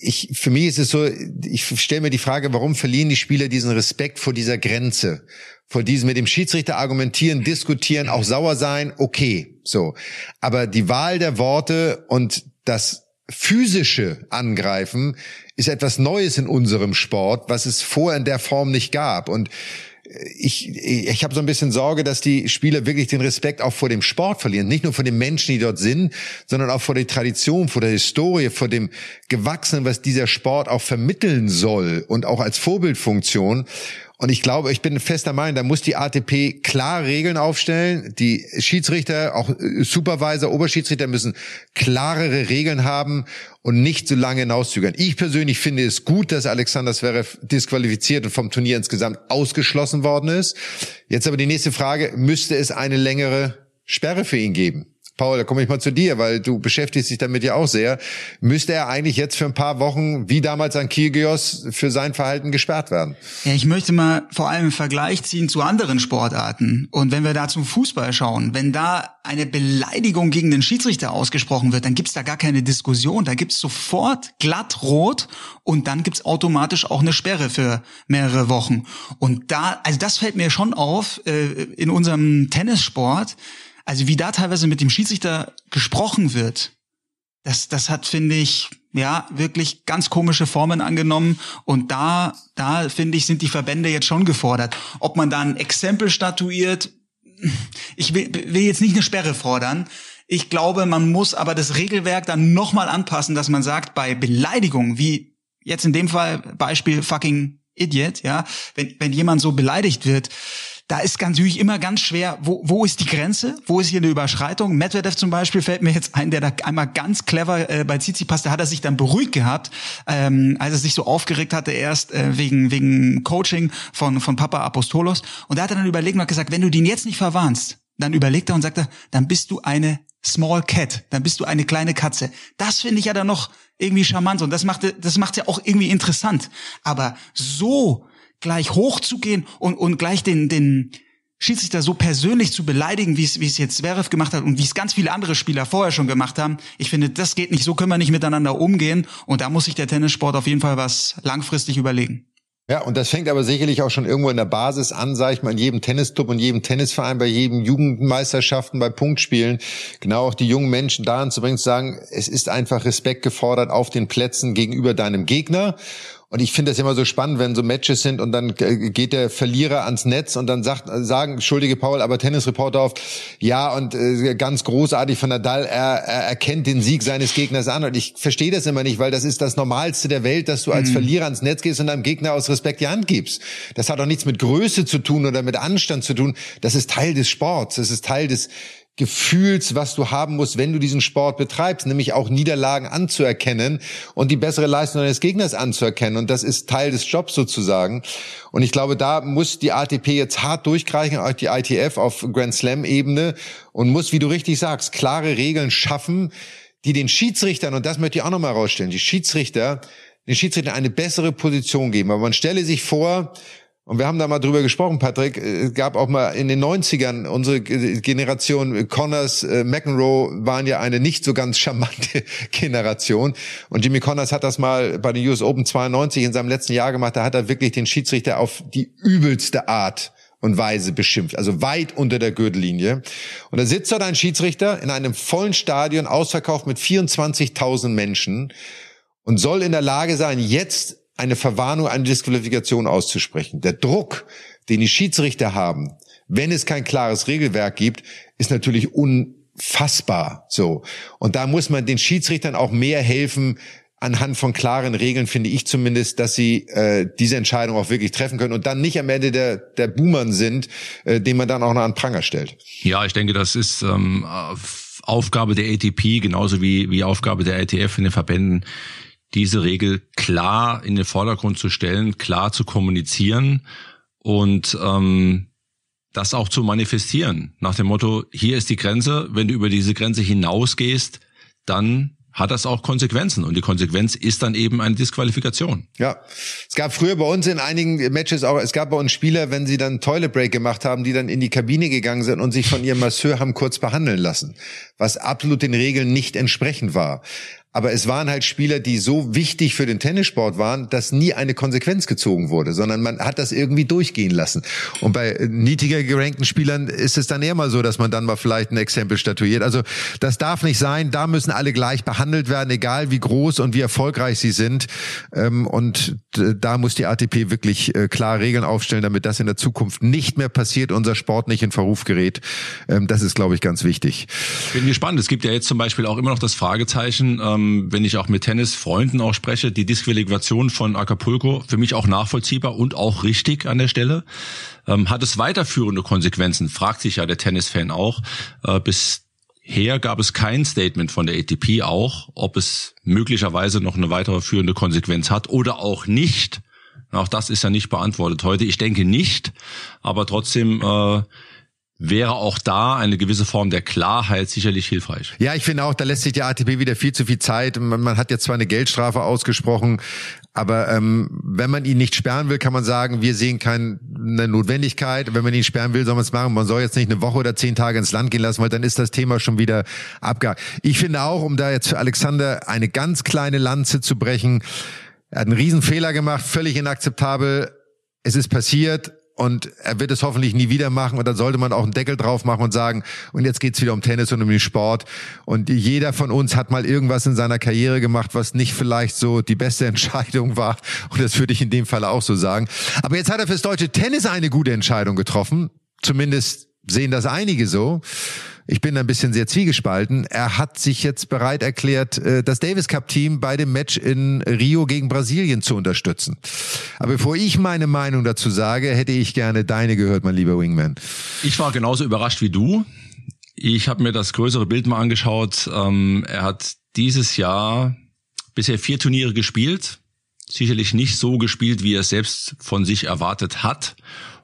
Ich, für mich ist es so, ich stelle mir die Frage, warum verlieren die Spieler diesen Respekt vor dieser Grenze? Vor diesem mit dem Schiedsrichter argumentieren, diskutieren, auch sauer sein, okay, so. Aber die Wahl der Worte und das physische Angreifen ist etwas Neues in unserem Sport, was es vorher in der Form nicht gab. Und äh, ich, ich habe so ein bisschen Sorge, dass die Spieler wirklich den Respekt auch vor dem Sport verlieren. Nicht nur vor den Menschen, die dort sind, sondern auch vor der Tradition, vor der Historie, vor dem Gewachsenen, was dieser Sport auch vermitteln soll und auch als Vorbildfunktion. Und ich glaube, ich bin fester Meinung, da muss die ATP klar Regeln aufstellen. Die Schiedsrichter, auch Supervisor, Oberschiedsrichter müssen klarere Regeln haben und nicht so lange hinauszögern. Ich persönlich finde es gut, dass Alexander Zverev disqualifiziert und vom Turnier insgesamt ausgeschlossen worden ist. Jetzt aber die nächste Frage, müsste es eine längere Sperre für ihn geben? Paul, da komme ich mal zu dir, weil du beschäftigst dich damit ja auch sehr. Müsste er eigentlich jetzt für ein paar Wochen, wie damals an Kyrgios, für sein Verhalten gesperrt werden? Ja, ich möchte mal vor allem einen Vergleich ziehen zu anderen Sportarten. Und wenn wir da zum Fußball schauen, wenn da eine Beleidigung gegen den Schiedsrichter ausgesprochen wird, dann gibt's da gar keine Diskussion. Da gibt's sofort glatt rot und dann gibt's automatisch auch eine Sperre für mehrere Wochen. Und da, also das fällt mir schon auf äh, in unserem Tennissport also wie da teilweise mit dem Schiedsrichter gesprochen wird, das, das hat, finde ich, ja, wirklich ganz komische Formen angenommen. Und da, da, finde ich, sind die Verbände jetzt schon gefordert. Ob man da ein Exempel statuiert, ich will, will jetzt nicht eine Sperre fordern. Ich glaube, man muss aber das Regelwerk dann nochmal anpassen, dass man sagt, bei Beleidigungen, wie jetzt in dem Fall Beispiel fucking Idiot, ja, wenn, wenn jemand so beleidigt wird, da ist ganz natürlich immer ganz schwer, wo, wo ist die Grenze? Wo ist hier eine Überschreitung? Medvedev zum Beispiel fällt mir jetzt ein, der da einmal ganz clever äh, bei Tsitsipas, da hat er sich dann beruhigt gehabt, ähm, als er sich so aufgeregt hatte erst äh, wegen wegen Coaching von von Papa Apostolos und da hat er dann überlegt und hat gesagt, wenn du den jetzt nicht verwarnst, dann überlegt er und sagt er, dann bist du eine Small Cat, dann bist du eine kleine Katze. Das finde ich ja dann noch irgendwie charmant und das macht das macht ja auch irgendwie interessant. Aber so gleich hochzugehen und, und gleich den, den Schiedsrichter so persönlich zu beleidigen, wie es, jetzt Zverev gemacht hat und wie es ganz viele andere Spieler vorher schon gemacht haben. Ich finde, das geht nicht. So können wir nicht miteinander umgehen. Und da muss sich der Tennissport auf jeden Fall was langfristig überlegen. Ja, und das fängt aber sicherlich auch schon irgendwo in der Basis an, sage ich mal, in jedem Tennisclub und jedem Tennisverein, bei jedem Jugendmeisterschaften, bei Punktspielen, genau auch die jungen Menschen daran zu bringen, zu sagen, es ist einfach Respekt gefordert auf den Plätzen gegenüber deinem Gegner. Und ich finde das immer so spannend, wenn so Matches sind und dann geht der Verlierer ans Netz und dann sagt, sagen, entschuldige Paul, aber Tennisreporter auf, ja, und äh, ganz großartig von Nadal, er, er erkennt den Sieg seines Gegners an. Und ich verstehe das immer nicht, weil das ist das Normalste der Welt, dass du als mhm. Verlierer ans Netz gehst und deinem Gegner aus Respekt die Hand gibst. Das hat auch nichts mit Größe zu tun oder mit Anstand zu tun. Das ist Teil des Sports. Das ist Teil des Gefühls, was du haben musst, wenn du diesen Sport betreibst, nämlich auch Niederlagen anzuerkennen und die bessere Leistung deines Gegners anzuerkennen. Und das ist Teil des Jobs sozusagen. Und ich glaube, da muss die ATP jetzt hart durchgreifen, auch die ITF auf Grand Slam Ebene und muss, wie du richtig sagst, klare Regeln schaffen, die den Schiedsrichtern, und das möchte ich auch nochmal herausstellen, die Schiedsrichter, den Schiedsrichter eine bessere Position geben. Aber man stelle sich vor, und wir haben da mal drüber gesprochen, Patrick. Es gab auch mal in den 90ern unsere Generation, Connors, äh, McEnroe waren ja eine nicht so ganz charmante Generation. Und Jimmy Connors hat das mal bei den US Open 92 in seinem letzten Jahr gemacht. Da hat er wirklich den Schiedsrichter auf die übelste Art und Weise beschimpft, also weit unter der Gürtellinie. Und da sitzt dort ein Schiedsrichter in einem vollen Stadion, ausverkauft mit 24.000 Menschen und soll in der Lage sein, jetzt eine Verwarnung, eine Disqualifikation auszusprechen. Der Druck, den die Schiedsrichter haben, wenn es kein klares Regelwerk gibt, ist natürlich unfassbar. So. Und da muss man den Schiedsrichtern auch mehr helfen, anhand von klaren Regeln finde ich zumindest, dass sie äh, diese Entscheidung auch wirklich treffen können und dann nicht am Ende der, der Boomern sind, äh, den man dann auch noch an Pranger stellt. Ja, ich denke, das ist ähm, Aufgabe der ATP genauso wie, wie Aufgabe der ITF in den Verbänden, diese Regel klar in den Vordergrund zu stellen, klar zu kommunizieren und ähm, das auch zu manifestieren. Nach dem Motto, hier ist die Grenze, wenn du über diese Grenze hinausgehst, dann hat das auch Konsequenzen. Und die Konsequenz ist dann eben eine Disqualifikation. Ja, es gab früher bei uns in einigen Matches auch, es gab bei uns Spieler, wenn sie dann Toilet Break gemacht haben, die dann in die Kabine gegangen sind und sich von ihrem Masseur haben kurz behandeln lassen, was absolut den Regeln nicht entsprechend war. Aber es waren halt Spieler, die so wichtig für den Tennissport waren, dass nie eine Konsequenz gezogen wurde, sondern man hat das irgendwie durchgehen lassen. Und bei niedriger gerankten Spielern ist es dann eher mal so, dass man dann mal vielleicht ein Exempel statuiert. Also das darf nicht sein. Da müssen alle gleich behandelt werden, egal wie groß und wie erfolgreich sie sind. Ähm, und da muss die ATP wirklich äh, klar Regeln aufstellen, damit das in der Zukunft nicht mehr passiert, unser Sport nicht in Verruf gerät. Ähm, das ist, glaube ich, ganz wichtig. Bin gespannt. Es gibt ja jetzt zum Beispiel auch immer noch das Fragezeichen, ähm, wenn ich auch mit Tennisfreunden auch spreche, die Disqualifikation von Acapulco für mich auch nachvollziehbar und auch richtig an der Stelle. Ähm, hat es weiterführende Konsequenzen, fragt sich ja der Tennisfan auch. Äh, bisher gab es kein Statement von der ATP auch, ob es möglicherweise noch eine weitere führende Konsequenz hat oder auch nicht. Auch das ist ja nicht beantwortet heute. Ich denke nicht, aber trotzdem äh, wäre auch da eine gewisse Form der Klarheit sicherlich hilfreich. Ja, ich finde auch, da lässt sich die ATP wieder viel zu viel Zeit. Man, hat jetzt zwar eine Geldstrafe ausgesprochen, aber ähm, wenn man ihn nicht sperren will, kann man sagen, wir sehen keine Notwendigkeit. Wenn man ihn sperren will, soll man es machen. Man soll jetzt nicht eine Woche oder zehn Tage ins Land gehen lassen, weil dann ist das Thema schon wieder abgehakt. Ich finde auch, um da jetzt für Alexander eine ganz kleine Lanze zu brechen, er hat einen riesen Fehler gemacht, völlig inakzeptabel. Es ist passiert, und er wird es hoffentlich nie wieder machen. Und dann sollte man auch einen Deckel drauf machen und sagen, und jetzt geht's wieder um Tennis und um den Sport. Und jeder von uns hat mal irgendwas in seiner Karriere gemacht, was nicht vielleicht so die beste Entscheidung war. Und das würde ich in dem Fall auch so sagen. Aber jetzt hat er fürs deutsche Tennis eine gute Entscheidung getroffen, zumindest sehen das einige so. Ich bin ein bisschen sehr zwiegespalten. Er hat sich jetzt bereit erklärt, äh, das Davis Cup Team bei dem Match in Rio gegen Brasilien zu unterstützen. Aber bevor ich meine Meinung dazu sage, hätte ich gerne deine gehört, mein lieber Wingman. Ich war genauso überrascht wie du. Ich habe mir das größere Bild mal angeschaut. Ähm, er hat dieses Jahr bisher vier Turniere gespielt. Sicherlich nicht so gespielt, wie er es selbst von sich erwartet hat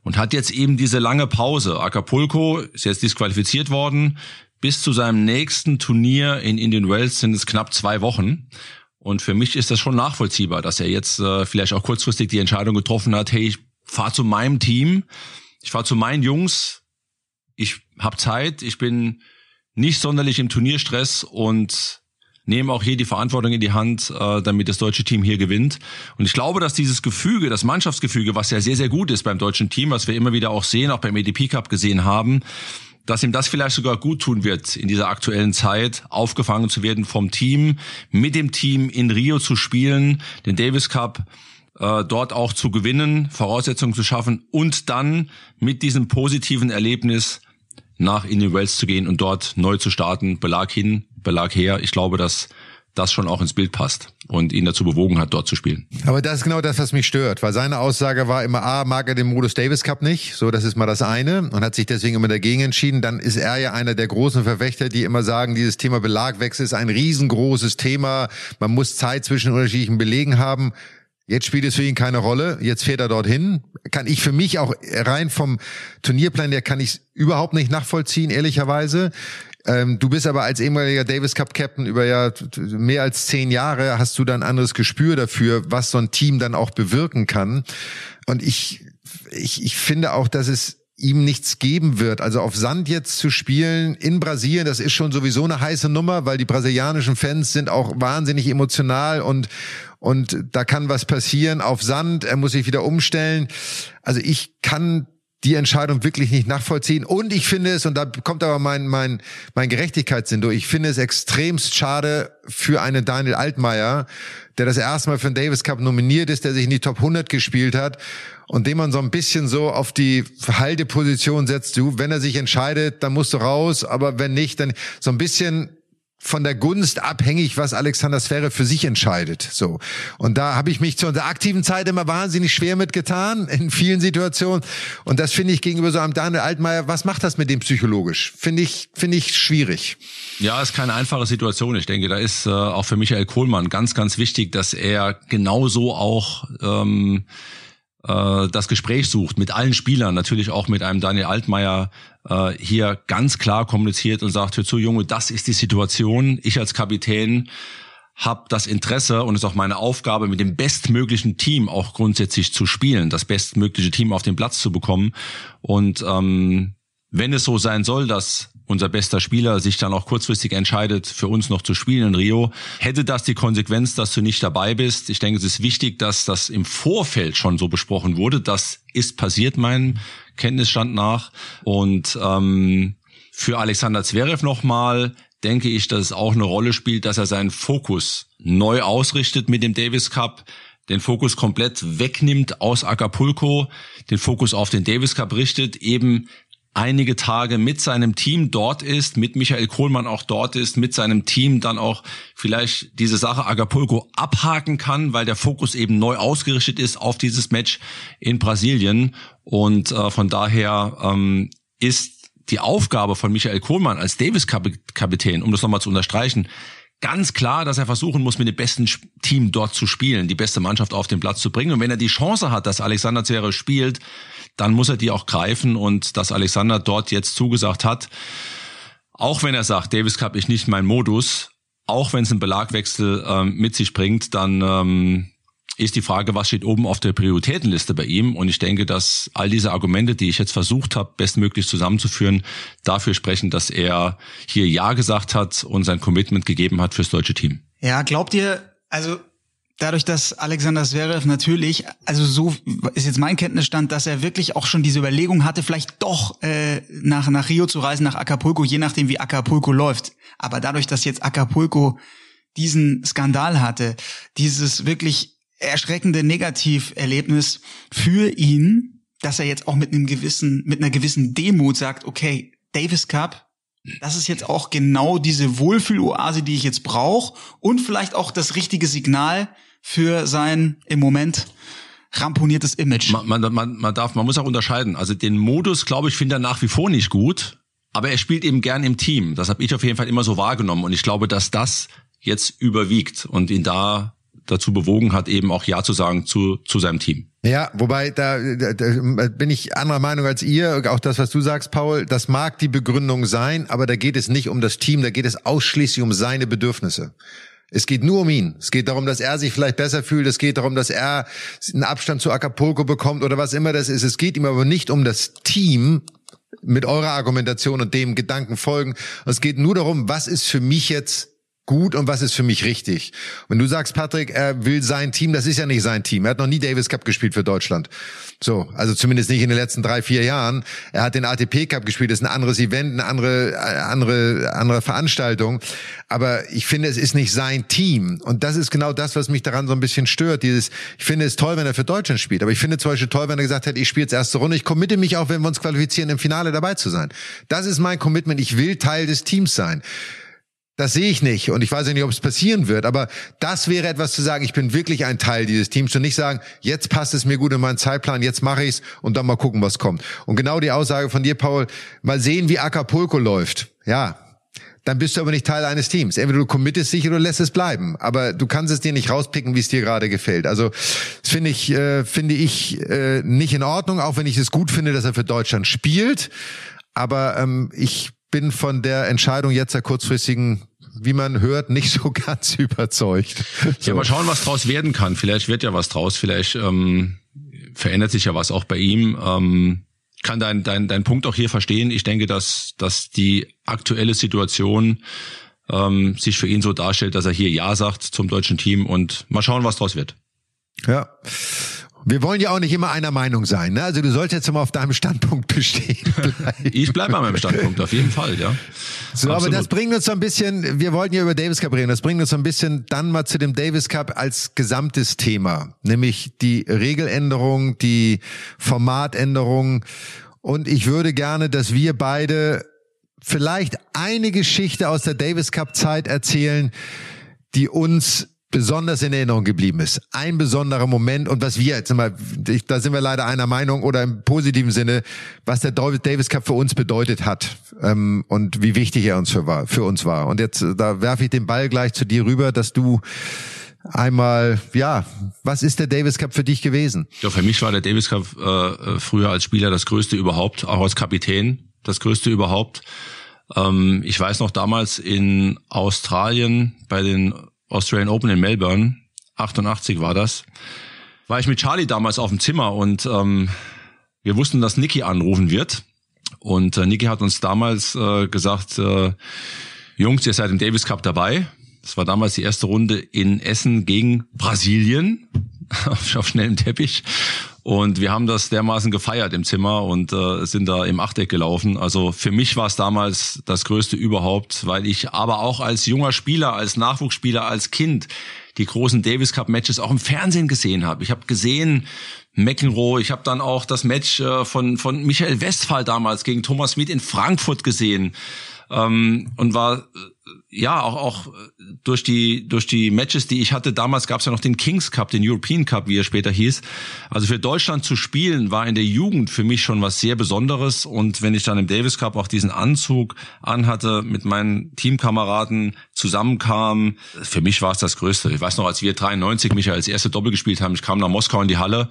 und hat jetzt eben diese lange Pause. Acapulco ist jetzt disqualifiziert worden. Bis zu seinem nächsten Turnier in Indian Wells sind es knapp zwei Wochen. Und für mich ist das schon nachvollziehbar, dass er jetzt äh, vielleicht auch kurzfristig die Entscheidung getroffen hat, hey, ich fahre zu meinem Team, ich fahre zu meinen Jungs, ich habe Zeit, ich bin nicht sonderlich im Turnierstress und nehmen auch hier die Verantwortung in die Hand, äh, damit das deutsche Team hier gewinnt. Und ich glaube, dass dieses Gefüge, das Mannschaftsgefüge, was ja sehr, sehr gut ist beim deutschen Team, was wir immer wieder auch sehen, auch beim EDP Cup gesehen haben, dass ihm das vielleicht sogar gut tun wird, in dieser aktuellen Zeit aufgefangen zu werden vom Team, mit dem Team in Rio zu spielen, den Davis Cup äh, dort auch zu gewinnen, Voraussetzungen zu schaffen und dann mit diesem positiven Erlebnis nach Indian Wells zu gehen und dort neu zu starten, Belag hin, Belag her. Ich glaube, dass das schon auch ins Bild passt und ihn dazu bewogen hat, dort zu spielen. Aber das ist genau das, was mich stört, weil seine Aussage war immer, ah, mag er den Modus Davis Cup nicht, so das ist mal das eine und hat sich deswegen immer dagegen entschieden. Dann ist er ja einer der großen Verfechter, die immer sagen, dieses Thema Belagwechsel ist ein riesengroßes Thema, man muss Zeit zwischen unterschiedlichen Belegen haben. Jetzt spielt es für ihn keine Rolle. Jetzt fährt er dorthin. Kann ich für mich auch rein vom Turnierplan der kann ich überhaupt nicht nachvollziehen, ehrlicherweise. Ähm, du bist aber als ehemaliger Davis Cup Captain über ja mehr als zehn Jahre hast du dann anderes Gespür dafür, was so ein Team dann auch bewirken kann. Und ich, ich, ich finde auch, dass es ihm nichts geben wird. Also auf Sand jetzt zu spielen in Brasilien, das ist schon sowieso eine heiße Nummer, weil die brasilianischen Fans sind auch wahnsinnig emotional und und da kann was passieren auf Sand. Er muss sich wieder umstellen. Also ich kann die Entscheidung wirklich nicht nachvollziehen. Und ich finde es, und da kommt aber mein, mein, mein Gerechtigkeitssinn durch, ich finde es extremst schade für einen Daniel Altmaier, der das erste Mal für den Davis Cup nominiert ist, der sich in die Top 100 gespielt hat und dem man so ein bisschen so auf die Halteposition setzt, du, wenn er sich entscheidet, dann musst du raus, aber wenn nicht, dann so ein bisschen von der Gunst abhängig, was Alexander Sphäre für sich entscheidet. So. Und da habe ich mich zu unserer aktiven Zeit immer wahnsinnig schwer mitgetan, in vielen Situationen. Und das finde ich gegenüber so einem Daniel Altmaier, was macht das mit dem psychologisch? Finde ich, finde ich schwierig. Ja, ist keine einfache Situation. Ich denke, da ist äh, auch für Michael Kohlmann ganz, ganz wichtig, dass er genauso auch ähm, äh, das Gespräch sucht mit allen Spielern, natürlich auch mit einem Daniel Altmaier äh, hier ganz klar kommuniziert und sagt, hör zu Junge, das ist die Situation. Ich als Kapitän habe das Interesse und es ist auch meine Aufgabe, mit dem bestmöglichen Team auch grundsätzlich zu spielen, das bestmögliche Team auf den Platz zu bekommen. Und ähm, wenn es so sein soll, dass unser bester Spieler sich dann auch kurzfristig entscheidet, für uns noch zu spielen in Rio, hätte das die Konsequenz, dass du nicht dabei bist. Ich denke, es ist wichtig, dass das im Vorfeld schon so besprochen wurde. Das ist passiert, meinem Kenntnisstand nach. Und ähm, für Alexander Zverev nochmal, denke ich, dass es auch eine Rolle spielt, dass er seinen Fokus neu ausrichtet mit dem Davis Cup, den Fokus komplett wegnimmt aus Acapulco, den Fokus auf den Davis Cup richtet, eben einige Tage mit seinem Team dort ist, mit Michael Kohlmann auch dort ist, mit seinem Team dann auch vielleicht diese Sache Acapulco abhaken kann, weil der Fokus eben neu ausgerichtet ist auf dieses Match in Brasilien. Und äh, von daher ähm, ist die Aufgabe von Michael Kohlmann als Davis-Kapitän, um das nochmal zu unterstreichen, ganz klar, dass er versuchen muss, mit dem besten Team dort zu spielen, die beste Mannschaft auf den Platz zu bringen. Und wenn er die Chance hat, dass Alexander Zverev spielt, dann muss er die auch greifen. Und dass Alexander dort jetzt zugesagt hat, auch wenn er sagt, Davis Cup ist nicht mein Modus, auch wenn es einen Belagwechsel ähm, mit sich bringt, dann ähm, ist die Frage, was steht oben auf der Prioritätenliste bei ihm? Und ich denke, dass all diese Argumente, die ich jetzt versucht habe, bestmöglich zusammenzuführen, dafür sprechen, dass er hier Ja gesagt hat und sein Commitment gegeben hat fürs deutsche Team. Ja, glaubt ihr, also dadurch, dass Alexander Zverev natürlich, also so ist jetzt mein Kenntnisstand, dass er wirklich auch schon diese Überlegung hatte, vielleicht doch äh, nach, nach Rio zu reisen, nach Acapulco, je nachdem wie Acapulco läuft. Aber dadurch, dass jetzt Acapulco diesen Skandal hatte, dieses wirklich erschreckende Negativerlebnis für ihn, dass er jetzt auch mit einem gewissen, mit einer gewissen Demut sagt, okay, Davis Cup, das ist jetzt auch genau diese Wohlfühloase, die ich jetzt brauche und vielleicht auch das richtige Signal für sein im Moment ramponiertes Image. Man, man, man, man darf, man muss auch unterscheiden. Also den Modus, glaube ich, finde er nach wie vor nicht gut, aber er spielt eben gern im Team. Das habe ich auf jeden Fall immer so wahrgenommen und ich glaube, dass das jetzt überwiegt und ihn da dazu bewogen hat, eben auch Ja zu sagen zu, zu seinem Team. Ja, wobei da, da, da bin ich anderer Meinung als ihr. Auch das, was du sagst, Paul, das mag die Begründung sein, aber da geht es nicht um das Team, da geht es ausschließlich um seine Bedürfnisse. Es geht nur um ihn. Es geht darum, dass er sich vielleicht besser fühlt. Es geht darum, dass er einen Abstand zu Acapulco bekommt oder was immer das ist. Es geht ihm aber nicht um das Team mit eurer Argumentation und dem Gedanken folgen. Es geht nur darum, was ist für mich jetzt gut und was ist für mich richtig. Wenn du sagst, Patrick, er will sein Team, das ist ja nicht sein Team. Er hat noch nie Davis Cup gespielt für Deutschland. So, also zumindest nicht in den letzten drei, vier Jahren. Er hat den ATP Cup gespielt, das ist ein anderes Event, eine andere, äh, andere, andere Veranstaltung. Aber ich finde, es ist nicht sein Team. Und das ist genau das, was mich daran so ein bisschen stört. Dieses, ich finde es toll, wenn er für Deutschland spielt. Aber ich finde zum Beispiel toll, wenn er gesagt hat, ich spiele jetzt erste Runde. Ich committe mich auch, wenn wir uns qualifizieren, im Finale dabei zu sein. Das ist mein Commitment. Ich will Teil des Teams sein. Das sehe ich nicht und ich weiß ja nicht, ob es passieren wird, aber das wäre etwas zu sagen, ich bin wirklich ein Teil dieses Teams und nicht sagen, jetzt passt es mir gut in meinen Zeitplan, jetzt mache ich's und dann mal gucken, was kommt. Und genau die Aussage von dir, Paul, mal sehen, wie Acapulco läuft. Ja, dann bist du aber nicht Teil eines Teams. Entweder du committest dich oder lässt es bleiben. Aber du kannst es dir nicht rauspicken, wie es dir gerade gefällt. Also das finde ich, äh, finde ich äh, nicht in Ordnung, auch wenn ich es gut finde, dass er für Deutschland spielt. Aber ähm, ich bin von der Entscheidung jetzt der kurzfristigen wie man hört, nicht so ganz überzeugt. So. Ja, mal schauen, was draus werden kann. Vielleicht wird ja was draus. Vielleicht ähm, verändert sich ja was auch bei ihm. Ähm, kann dein, dein, dein Punkt auch hier verstehen. Ich denke, dass, dass die aktuelle Situation ähm, sich für ihn so darstellt, dass er hier Ja sagt zum deutschen Team und mal schauen, was draus wird. Ja. Wir wollen ja auch nicht immer einer Meinung sein. Ne? Also du solltest jetzt mal auf deinem Standpunkt bestehen. ich bleibe an meinem Standpunkt, auf jeden Fall, ja. So, Absolut. aber das bringt uns so ein bisschen, wir wollten ja über Davis Cup reden, das bringt uns so ein bisschen dann mal zu dem Davis Cup als gesamtes Thema, nämlich die Regeländerung, die Formatänderung. Und ich würde gerne, dass wir beide vielleicht eine Geschichte aus der Davis Cup Zeit erzählen, die uns besonders in Erinnerung geblieben ist. Ein besonderer Moment und was wir jetzt mal, da sind wir leider einer Meinung oder im positiven Sinne, was der Davis Cup für uns bedeutet hat ähm, und wie wichtig er uns für, war, für uns war. Und jetzt, da werfe ich den Ball gleich zu dir rüber, dass du einmal, ja, was ist der Davis Cup für dich gewesen? Ja, für mich war der Davis Cup äh, früher als Spieler das Größte überhaupt, auch als Kapitän das Größte überhaupt. Ähm, ich weiß noch damals in Australien bei den Australian Open in Melbourne, 88 war das, war ich mit Charlie damals auf dem Zimmer und ähm, wir wussten, dass Niki anrufen wird. Und äh, Niki hat uns damals äh, gesagt, äh, Jungs, ihr seid im Davis Cup dabei. Das war damals die erste Runde in Essen gegen Brasilien auf schnellem Teppich. Und wir haben das dermaßen gefeiert im Zimmer und äh, sind da im Achteck gelaufen. Also für mich war es damals das Größte überhaupt, weil ich aber auch als junger Spieler, als Nachwuchsspieler, als Kind die großen Davis Cup Matches auch im Fernsehen gesehen habe. Ich habe gesehen McEnroe, ich habe dann auch das Match äh, von von Michael Westphal damals gegen Thomas Smith in Frankfurt gesehen ähm, und war ja auch auch durch die durch die Matches, die ich hatte. Damals gab es ja noch den Kings Cup, den European Cup, wie er später hieß. Also für Deutschland zu spielen war in der Jugend für mich schon was sehr Besonderes. Und wenn ich dann im Davis Cup auch diesen Anzug anhatte, mit meinen Teamkameraden zusammenkam, für mich war es das Größte. Ich weiß noch, als wir 93 mich als erste Doppel gespielt haben, ich kam nach Moskau in die Halle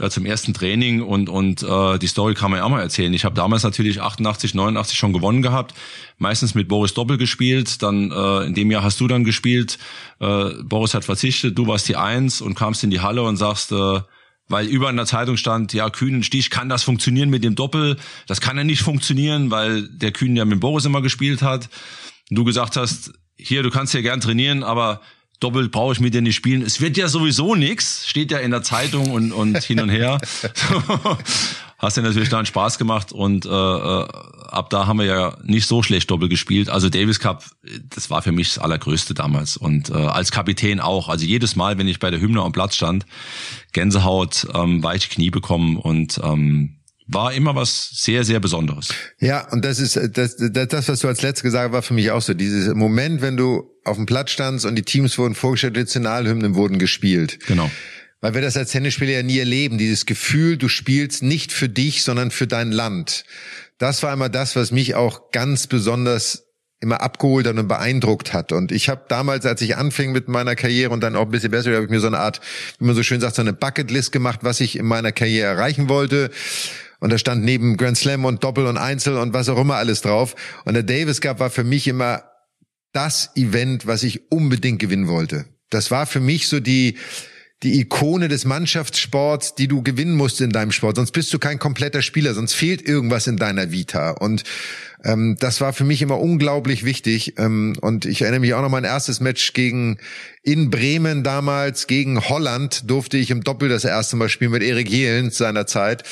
äh, zum ersten Training und und äh, die Story kann man ja auch mal erzählen. Ich habe damals natürlich 88, 89 schon gewonnen gehabt, meistens mit Boris Doppel gespielt. Dann äh, in dem Jahr hast du dann gespielt. Äh, Boris hat verzichtet, du warst die Eins und kamst in die Halle und sagst, äh, weil über in der Zeitung stand, ja, Kühnenstich kann das funktionieren mit dem Doppel. Das kann ja nicht funktionieren, weil der Kühn ja mit Boris immer gespielt hat. Und du gesagt hast, hier, du kannst ja gern trainieren, aber doppelt brauche ich mit dir nicht spielen. Es wird ja sowieso nix, steht ja in der Zeitung und, und hin und her. Hast ja natürlich dann Spaß gemacht und äh, äh, ab da haben wir ja nicht so schlecht doppelt gespielt. Also Davis Cup, das war für mich das Allergrößte damals und äh, als Kapitän auch. Also jedes Mal, wenn ich bei der Hymne am Platz stand, Gänsehaut, ähm, weiche Knie bekommen und ähm, war immer was sehr, sehr Besonderes. Ja, und das ist das, das, das was du als letztes gesagt hast, war für mich auch so. Dieses Moment, wenn du auf dem Platz standst und die Teams wurden vorgestellt, Nationalhymnen wurden gespielt. Genau. Weil wir das als Tennisspieler ja nie erleben. Dieses Gefühl, du spielst nicht für dich, sondern für dein Land. Das war immer das, was mich auch ganz besonders immer abgeholt hat und beeindruckt hat. Und ich habe damals, als ich anfing mit meiner Karriere und dann auch ein bisschen besser, habe ich mir so eine Art, wie man so schön sagt, so eine Bucketlist gemacht, was ich in meiner Karriere erreichen wollte. Und da stand neben Grand Slam und Doppel und Einzel und was auch immer alles drauf. Und der Davis Cup war für mich immer das Event, was ich unbedingt gewinnen wollte. Das war für mich so die, die Ikone des Mannschaftssports, die du gewinnen musst in deinem Sport. Sonst bist du kein kompletter Spieler, sonst fehlt irgendwas in deiner Vita. Und ähm, das war für mich immer unglaublich wichtig. Ähm, und ich erinnere mich auch noch mein erstes Match gegen in Bremen damals gegen Holland durfte ich im Doppel das erste Mal spielen mit Erik Jelen seiner Zeit.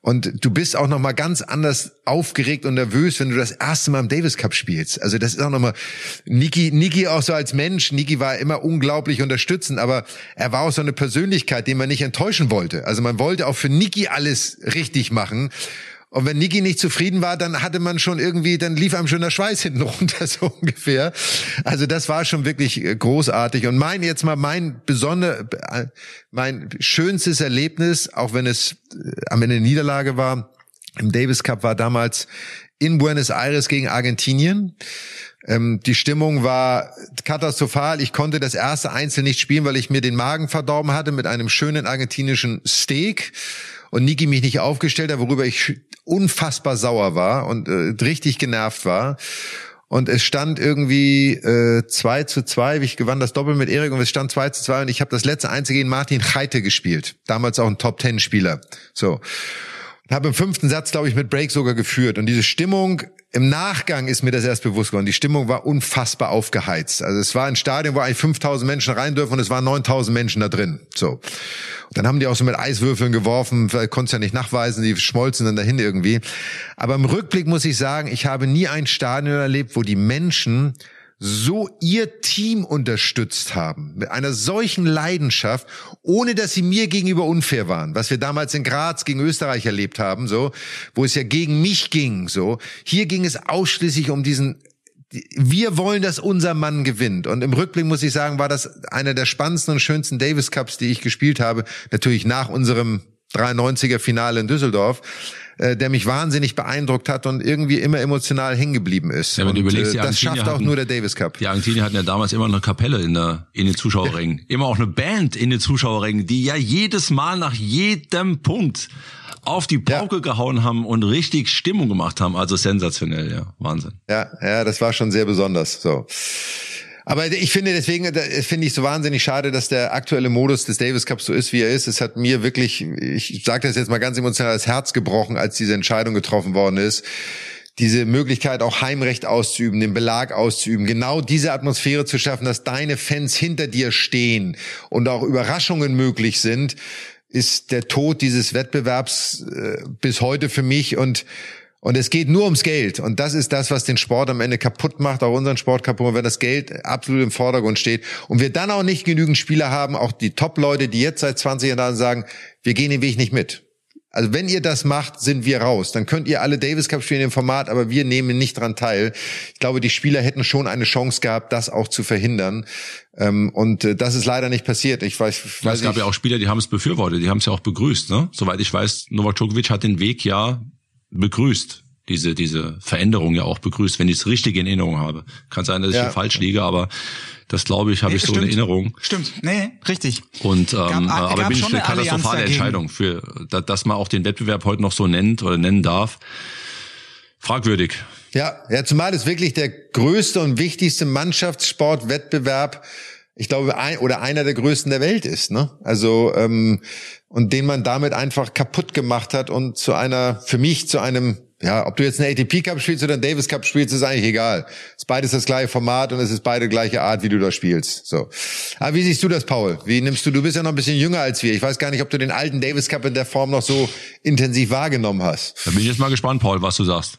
Und du bist auch noch mal ganz anders aufgeregt und nervös, wenn du das erste Mal im Davis Cup spielst. Also das ist auch noch mal Niki, Niki auch so als Mensch. Niki war immer unglaublich unterstützend, aber er war auch so eine Persönlichkeit, die man nicht enttäuschen wollte. Also man wollte auch für Niki alles richtig machen. Und wenn Niki nicht zufrieden war, dann hatte man schon irgendwie, dann lief einem schon der Schweiß hinten runter, so ungefähr. Also das war schon wirklich äh, großartig. Und mein, jetzt mal mein besonder, äh, mein schönstes Erlebnis, auch wenn es äh, am Ende Niederlage war, im Davis Cup war damals in Buenos Aires gegen Argentinien. Ähm, die Stimmung war katastrophal. Ich konnte das erste Einzel nicht spielen, weil ich mir den Magen verdorben hatte mit einem schönen argentinischen Steak und Niki mich nicht aufgestellt hat, worüber ich unfassbar sauer war und äh, richtig genervt war. Und es stand irgendwie äh, 2 zu 2, ich gewann das Doppel mit Erik und es stand 2 zu 2 und ich habe das letzte Einzige gegen Martin Heite gespielt. Damals auch ein Top-Ten-Spieler. So. Habe im fünften Satz, glaube ich, mit Break sogar geführt. Und diese Stimmung im Nachgang ist mir das erst bewusst geworden. Die Stimmung war unfassbar aufgeheizt. Also es war ein Stadion, wo eigentlich 5000 Menschen rein dürfen und es waren 9000 Menschen da drin. So. Und dann haben die auch so mit Eiswürfeln geworfen, konntest ja nicht nachweisen, die schmolzen dann dahin irgendwie. Aber im Rückblick muss ich sagen, ich habe nie ein Stadion erlebt, wo die Menschen so ihr Team unterstützt haben, mit einer solchen Leidenschaft, ohne dass sie mir gegenüber unfair waren, was wir damals in Graz gegen Österreich erlebt haben, so, wo es ja gegen mich ging, so. Hier ging es ausschließlich um diesen wir wollen, dass unser Mann gewinnt. Und im Rückblick muss ich sagen, war das einer der spannendsten und schönsten Davis Cups, die ich gespielt habe. Natürlich nach unserem 93er Finale in Düsseldorf. Äh, der mich wahnsinnig beeindruckt hat und irgendwie immer emotional hängen geblieben ist. Ja, wenn du überlegst, äh, das schafft auch nur der Davis Cup. Die Argentinier hatten ja damals immer eine Kapelle in der in den Zuschauerrängen, immer auch eine Band in den Zuschauerrängen, die ja jedes Mal nach jedem Punkt auf die Pauke ja. gehauen haben und richtig Stimmung gemacht haben. Also sensationell, ja, Wahnsinn. Ja, ja, das war schon sehr besonders. So. Aber ich finde deswegen, finde ich so wahnsinnig schade, dass der aktuelle Modus des Davis Cups so ist, wie er ist. Es hat mir wirklich, ich sage das jetzt mal ganz emotional, das Herz gebrochen, als diese Entscheidung getroffen worden ist diese Möglichkeit auch Heimrecht auszuüben, den Belag auszuüben, genau diese Atmosphäre zu schaffen, dass deine Fans hinter dir stehen und auch Überraschungen möglich sind, ist der Tod dieses Wettbewerbs äh, bis heute für mich und und es geht nur ums Geld. Und das ist das, was den Sport am Ende kaputt macht, auch unseren Sport kaputt macht, wenn das Geld absolut im Vordergrund steht. Und wir dann auch nicht genügend Spieler haben, auch die Top-Leute, die jetzt seit 20 Jahren sagen, wir gehen den Weg nicht mit. Also wenn ihr das macht, sind wir raus. Dann könnt ihr alle Davis Cup spielen im Format, aber wir nehmen nicht dran teil. Ich glaube, die Spieler hätten schon eine Chance gehabt, das auch zu verhindern. Ähm, und äh, das ist leider nicht passiert. Ich weiß, ich weiß es gab ja auch Spieler, die haben es befürwortet, die haben es ja auch begrüßt. Ne? Soweit ich weiß, Novak Djokovic hat den Weg ja begrüßt diese, diese Veränderung ja auch begrüßt, wenn ich es richtig in Erinnerung habe. Kann sein, dass ich Ja. hier falsch liege, aber das glaube ich, habe ich so in Stimmt. Erinnerung. Stimmt, nee, richtig. Und ähm, Gab- äh, gab aber bin ich eine katastrophale. Entscheidung für, da- dass man auch den Wettbewerb heute noch so nennt oder nennen darf. Fragwürdig. Ja, ja, zumal es wirklich der größte und wichtigste Mannschaftssportwettbewerb, ich glaube, ein, oder einer der größten der Welt ist, ne? Also, ähm, und den man damit einfach kaputt gemacht hat und zu einer, für mich zu einem, ja, ob du jetzt einen ATP Cup spielst oder einen Davis Cup spielst, ist eigentlich egal. Es ist beides das gleiche Format und es ist beide gleiche Art, wie du da spielst. So. Aber wie siehst du das, Paul? Wie nimmst du, du bist ja noch ein bisschen jünger als wir. Ich weiß gar nicht, ob du den alten Davis Cup in der Form noch so intensiv wahrgenommen hast. Da bin ich jetzt mal gespannt, Paul, was du sagst.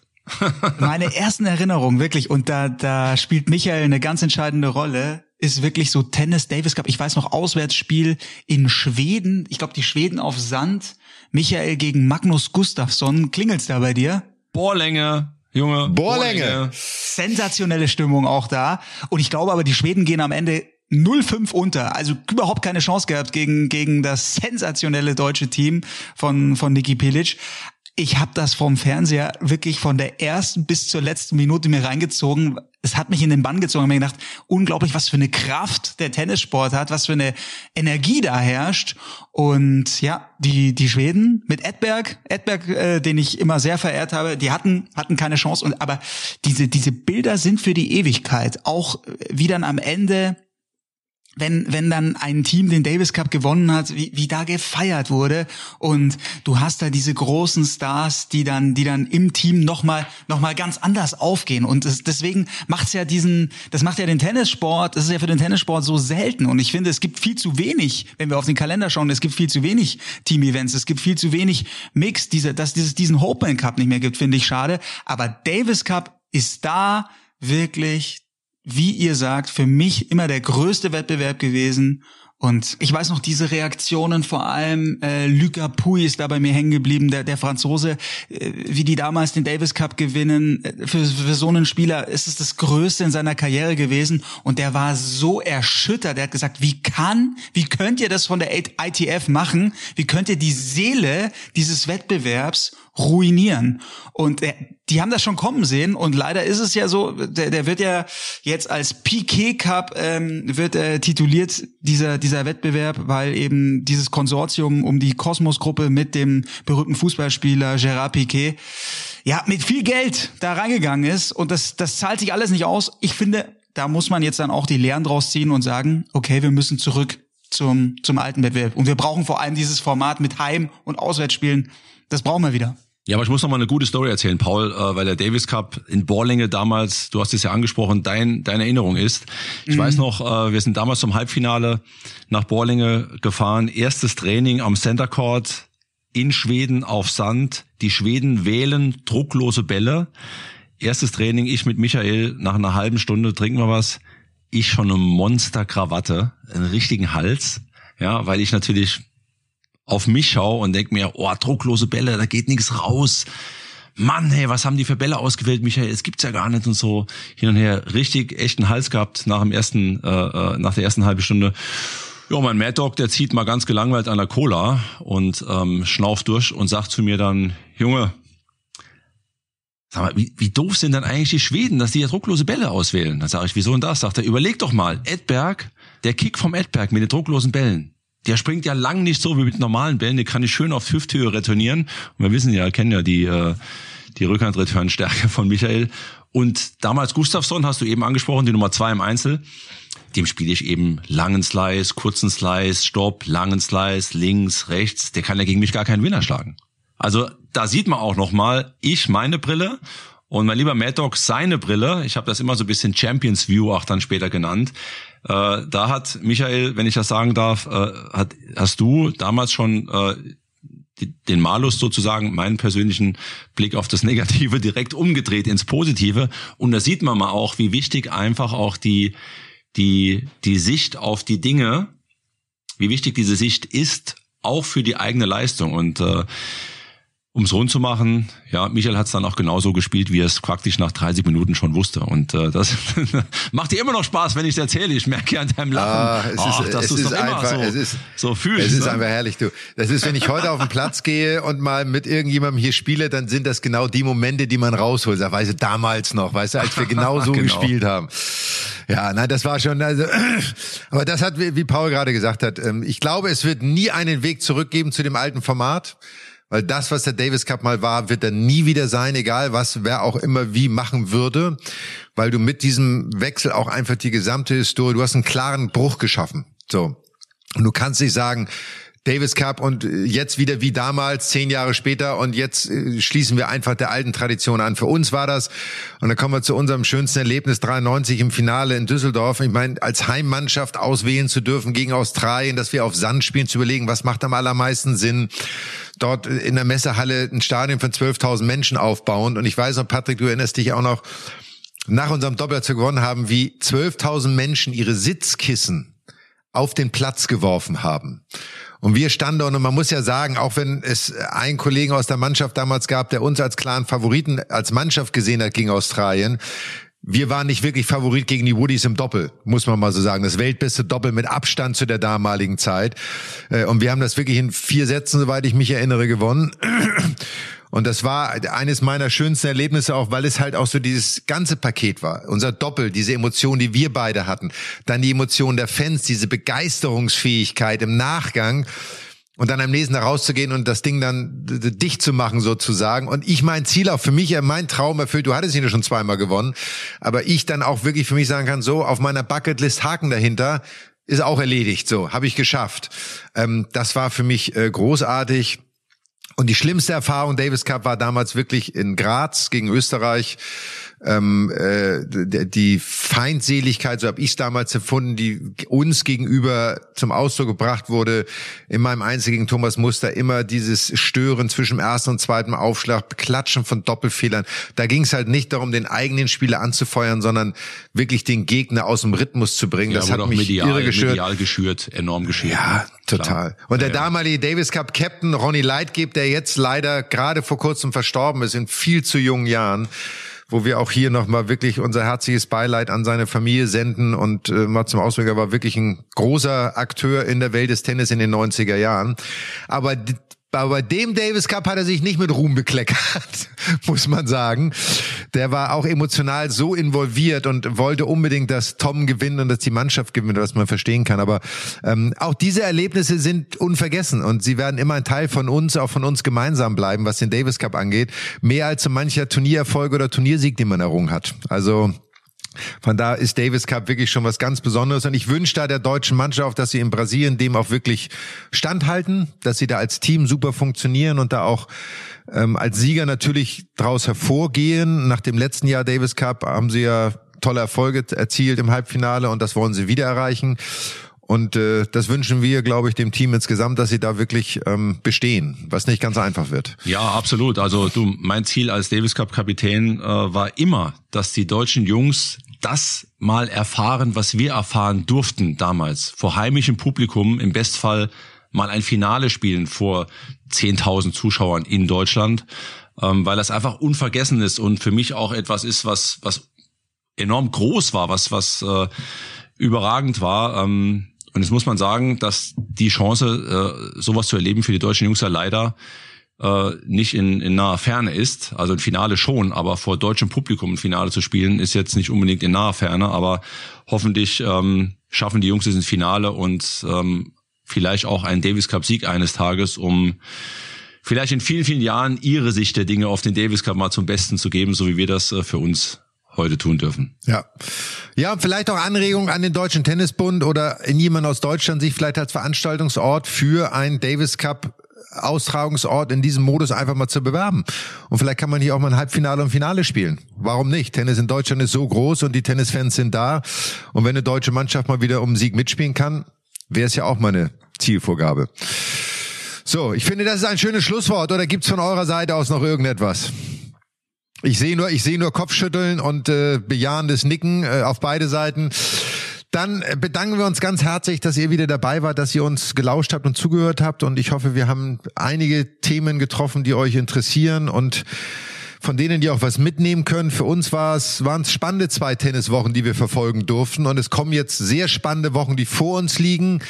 Meine ersten Erinnerungen, wirklich, und da, da spielt Michael eine ganz entscheidende Rolle, ist wirklich so Tennis Davis Cup. Ich weiß noch, Auswärtsspiel in Schweden. Ich glaube, die Schweden auf Sand. Michael gegen Magnus Gustafsson. Klingelt's da bei dir? Bohrlänge, Junge. Bohrlänge. sensationelle Stimmung auch da. Und ich glaube aber, die Schweden gehen am Ende 0-5 unter. Also überhaupt keine Chance gehabt gegen, gegen das sensationelle deutsche Team von, von Niki Pilic. Ich habe das vom Fernseher wirklich von der ersten bis zur letzten Minute mir reingezogen. Es hat mich in den Bann gezogen. Ich habe mir gedacht, unglaublich, was für eine Kraft der Tennissport hat, was für eine Energie da herrscht. Und ja, die die Schweden mit Edberg, Edberg, äh, den ich immer sehr verehrt habe, die hatten hatten keine Chance. Und aber diese diese Bilder sind für die Ewigkeit. Auch äh, wie dann am Ende wenn, wenn dann ein Team den Davis Cup gewonnen hat, wie, wie da gefeiert wurde. Und du hast da diese großen Stars, die dann, die dann im Team nochmal, noch mal ganz anders aufgehen. Und das, deswegen macht's ja diesen, das macht ja den Tennissport, das ist ja für den Tennissport so selten. Und ich finde, es gibt viel zu wenig, wenn wir auf den Kalender schauen, es gibt viel zu wenig Team-Events, es gibt viel zu wenig Mix, diese, dass dieses, diesen Hopeman Cup nicht mehr gibt, finde ich schade, aber Davis Cup ist da wirklich wie ihr sagt, für mich immer der größte Wettbewerb gewesen. Und ich weiß noch, diese Reaktionen, vor allem äh, Luca Puy ist da bei mir hängen geblieben, der, der Franzose, äh, wie die damals den Davis Cup gewinnen. Äh, Für, für so einen Spieler ist es das Größte in seiner Karriere gewesen. Und der war so erschüttert. Der hat gesagt, wie kann, wie könnt ihr das von der ITF machen? Wie könnt ihr die Seele dieses Wettbewerbs ruinieren? Und äh, die haben das schon kommen sehen und leider ist es ja so, der, der wird ja jetzt als Piquet Cup ähm, wird äh, tituliert dieser dieser Wettbewerb, weil eben dieses Konsortium um die Kosmos Gruppe mit dem berühmten Fußballspieler Gerard Piquet ja mit viel Geld da reingegangen ist und das das zahlt sich alles nicht aus. Ich finde, da muss man jetzt dann auch die Lehren draus ziehen und sagen, okay, wir müssen zurück zum zum alten Wettbewerb und wir brauchen vor allem dieses Format mit Heim und Auswärtsspielen. Das brauchen wir wieder. Ja, aber ich muss noch mal eine gute Story erzählen, Paul, äh, weil der Davis Cup in Borlänge damals, du hast es ja angesprochen, dein, deine Erinnerung ist. Ich weiß noch, äh, wir sind damals zum Halbfinale nach Borlänge gefahren. Erstes Training am Center Court in Schweden auf Sand. Die Schweden wählen drucklose Bälle. Erstes Training, ich mit Michael, nach einer halben Stunde trinken wir was. Ich schon eine Monsterkrawatte, einen richtigen Hals. Ja, weil ich natürlich auf mich schaue und denk mir, oh, drucklose Bälle, da geht nichts raus. Mann, hey, was haben die für Bälle ausgewählt, Michael? Es gibt's ja gar nicht und so hin und her. Richtig echten Hals gehabt nach dem ersten, äh, äh, nach der ersten halben Stunde. Ja, mein Mad Dog, der zieht mal ganz gelangweilt an der Cola und ähm, schnauft durch und sagt zu mir dann, Junge, sag mal, wie, wie doof sind dann eigentlich die Schweden, dass die ja drucklose Bälle auswählen? Dann sage ich, wieso denn das? Sagt er, überleg doch mal, Edberg, der Kick vom Edberg mit den drucklosen Bällen. Der springt ja lang nicht so wie mit normalen Bällen, der kann ich schön auf Hüfthöhe retournieren. Und wir wissen ja, kennen ja die, äh, die Rückhandreturn-Stärke von Michael. Und damals Gustafsson hast du eben angesprochen, die Nummer zwei im Einzel. Dem spiele ich eben langen Slice, kurzen Slice, Stopp, langen Slice, links, rechts. Der kann ja gegen mich gar keinen Winner schlagen. Also da sieht man auch nochmal, ich meine Brille und mein lieber Mad Dog seine Brille. Ich habe das immer so ein bisschen Champions View auch dann später genannt. Äh, da hat Michael, wenn ich das sagen darf, äh, hat, hast du damals schon äh, den Malus sozusagen, meinen persönlichen Blick auf das Negative direkt umgedreht ins Positive. Und da sieht man mal auch, wie wichtig einfach auch die, die, die Sicht auf die Dinge, wie wichtig diese Sicht ist, auch für die eigene Leistung. Und äh, um es rund zu machen, ja, Michael hat es dann auch genauso gespielt, wie er es praktisch nach 30 Minuten schon wusste. Und äh, das macht dir immer noch Spaß, wenn ich es erzähle. Ich merke ja an deinem Lachen, ah, es Ach, ist, dass du es einfach, so, es ist, so fühlst. Es ist ne? einfach herrlich, du. Das ist, wenn ich heute auf den Platz gehe und mal mit irgendjemandem hier spiele, dann sind das genau die Momente, die man rausholt. Da weißt du, damals noch, weißt du, als wir genau so genau. gespielt haben. Ja, nein, das war schon, also, aber das hat, wie Paul gerade gesagt hat, ähm, ich glaube, es wird nie einen Weg zurückgeben zu dem alten Format. Weil das, was der Davis Cup mal war, wird er nie wieder sein, egal was wer auch immer wie machen würde. Weil du mit diesem Wechsel auch einfach die gesamte Historie, du hast einen klaren Bruch geschaffen. So. Und du kannst nicht sagen, Davis Cup und jetzt wieder wie damals, zehn Jahre später und jetzt äh, schließen wir einfach der alten Tradition an. Für uns war das, und dann kommen wir zu unserem schönsten Erlebnis 93 im Finale in Düsseldorf. Ich meine, als Heimmannschaft auswählen zu dürfen gegen Australien, dass wir auf Sand spielen, zu überlegen, was macht am allermeisten Sinn dort in der Messehalle ein Stadion von 12.000 Menschen aufbauen. Und ich weiß noch, Patrick, du erinnerst dich auch noch, nach unserem Doppel gewonnen haben, wie 12.000 Menschen ihre Sitzkissen auf den Platz geworfen haben. Und wir standen und man muss ja sagen, auch wenn es einen Kollegen aus der Mannschaft damals gab, der uns als klaren Favoriten als Mannschaft gesehen hat gegen Australien, wir waren nicht wirklich Favorit gegen die Woodies im Doppel, muss man mal so sagen. Das weltbeste Doppel mit Abstand zu der damaligen Zeit. Äh, und wir haben das wirklich in vier Sätzen, soweit ich mich erinnere, gewonnen. Und das war eines meiner schönsten Erlebnisse auch, weil es halt auch so dieses ganze Paket war. Unser Doppel, diese Emotion, die wir beide hatten. Dann die Emotion der Fans, diese Begeisterungsfähigkeit im Nachgang. Und dann am nächsten Tag rauszugehen und das Ding dann dicht zu machen sozusagen. Und ich mein Ziel auch für mich, mein Traum erfüllt, du hattest ihn ja schon zweimal gewonnen, aber ich dann auch wirklich für mich sagen kann, so auf meiner Bucketlist Haken dahinter, ist auch erledigt, so, habe ich geschafft. Ähm, das war für mich äh, großartig. Und die schlimmste Erfahrung Davis Cup war damals wirklich in Graz gegen Österreich ähm, äh, die Feindseligkeit, so habe ich es damals empfunden, die uns gegenüber zum Ausdruck gebracht wurde, in meinem Einzel gegen Thomas Muster, immer dieses Stören zwischen ersten und zweiten Aufschlag, Klatschen von Doppelfehlern. Da ging es halt nicht darum, den eigenen Spieler anzufeuern, sondern wirklich den Gegner aus dem Rhythmus zu bringen. Ja, das hat mich medial, irre geschürt. medial geschürt, enorm geschürt. Ja, total. Und der ja, damalige Davis Cup Captain Ronny Leitgeb, der jetzt leider gerade vor kurzem verstorben ist, in viel zu jungen Jahren, wo wir auch hier nochmal wirklich unser herzliches Beileid an seine Familie senden und äh, mal zum Ausdruck, er war wirklich ein großer Akteur in der Welt des Tennis in den 90er Jahren. Aber aber bei dem Davis Cup hat er sich nicht mit Ruhm bekleckert, muss man sagen. Der war auch emotional so involviert und wollte unbedingt, dass Tom gewinnt und dass die Mannschaft gewinnt, was man verstehen kann. Aber ähm, auch diese Erlebnisse sind unvergessen und sie werden immer ein Teil von uns, auch von uns gemeinsam bleiben, was den Davis Cup angeht. Mehr als so mancher Turniererfolg oder Turniersieg, den man errungen hat. Also von da ist Davis Cup wirklich schon was ganz Besonderes. Und ich wünsche da der deutschen Mannschaft, dass sie in Brasilien dem auch wirklich standhalten, dass sie da als Team super funktionieren und da auch ähm, als Sieger natürlich daraus hervorgehen. Nach dem letzten Jahr Davis Cup haben sie ja tolle Erfolge erzielt im Halbfinale und das wollen sie wieder erreichen. Und äh, das wünschen wir, glaube ich, dem Team insgesamt, dass sie da wirklich ähm, bestehen, was nicht ganz einfach wird. Ja, absolut. Also du, mein Ziel als Davis Cup Kapitän äh, war immer, dass die deutschen Jungs das mal erfahren, was wir erfahren durften damals vor heimischem Publikum, im Bestfall mal ein Finale spielen vor 10.000 Zuschauern in Deutschland, ähm, weil das einfach unvergessen ist und für mich auch etwas ist, was was enorm groß war, was was äh, überragend war. Ähm, und jetzt muss man sagen, dass die Chance, äh, sowas zu erleben für die deutschen Jungs ja leider äh, nicht in, in naher Ferne ist. Also ein Finale schon, aber vor deutschem Publikum ein Finale zu spielen, ist jetzt nicht unbedingt in naher Ferne. Aber hoffentlich ähm, schaffen die Jungs es ins Finale und ähm, vielleicht auch einen Davis Cup Sieg eines Tages, um vielleicht in vielen, vielen Jahren ihre Sicht der Dinge auf den Davis Cup mal zum Besten zu geben, so wie wir das äh, für uns heute tun dürfen. Ja. Ja, vielleicht auch Anregungen an den Deutschen Tennisbund oder in jemand aus Deutschland sich vielleicht als Veranstaltungsort für ein Davis Cup Austragungsort in diesem Modus einfach mal zu bewerben. Und vielleicht kann man hier auch mal ein Halbfinale und Finale spielen. Warum nicht? Tennis in Deutschland ist so groß und die Tennisfans sind da. Und wenn eine deutsche Mannschaft mal wieder um Sieg mitspielen kann, wäre es ja auch mal Zielvorgabe. So, ich finde, das ist ein schönes Schlusswort. Oder gibt's von eurer Seite aus noch irgendetwas? Ich sehe nur, ich sehe nur Kopfschütteln und äh, bejahendes Nicken äh, auf beide Seiten. Dann äh, bedanken wir uns ganz herzlich, dass ihr wieder dabei wart, dass ihr uns gelauscht habt und zugehört habt. Und ich hoffe, wir haben einige Themen getroffen, die euch interessieren und von denen die auch was mitnehmen können. Für uns war es, waren es spannende zwei Tenniswochen, die wir verfolgen durften. Und es kommen jetzt sehr spannende Wochen, die vor uns liegen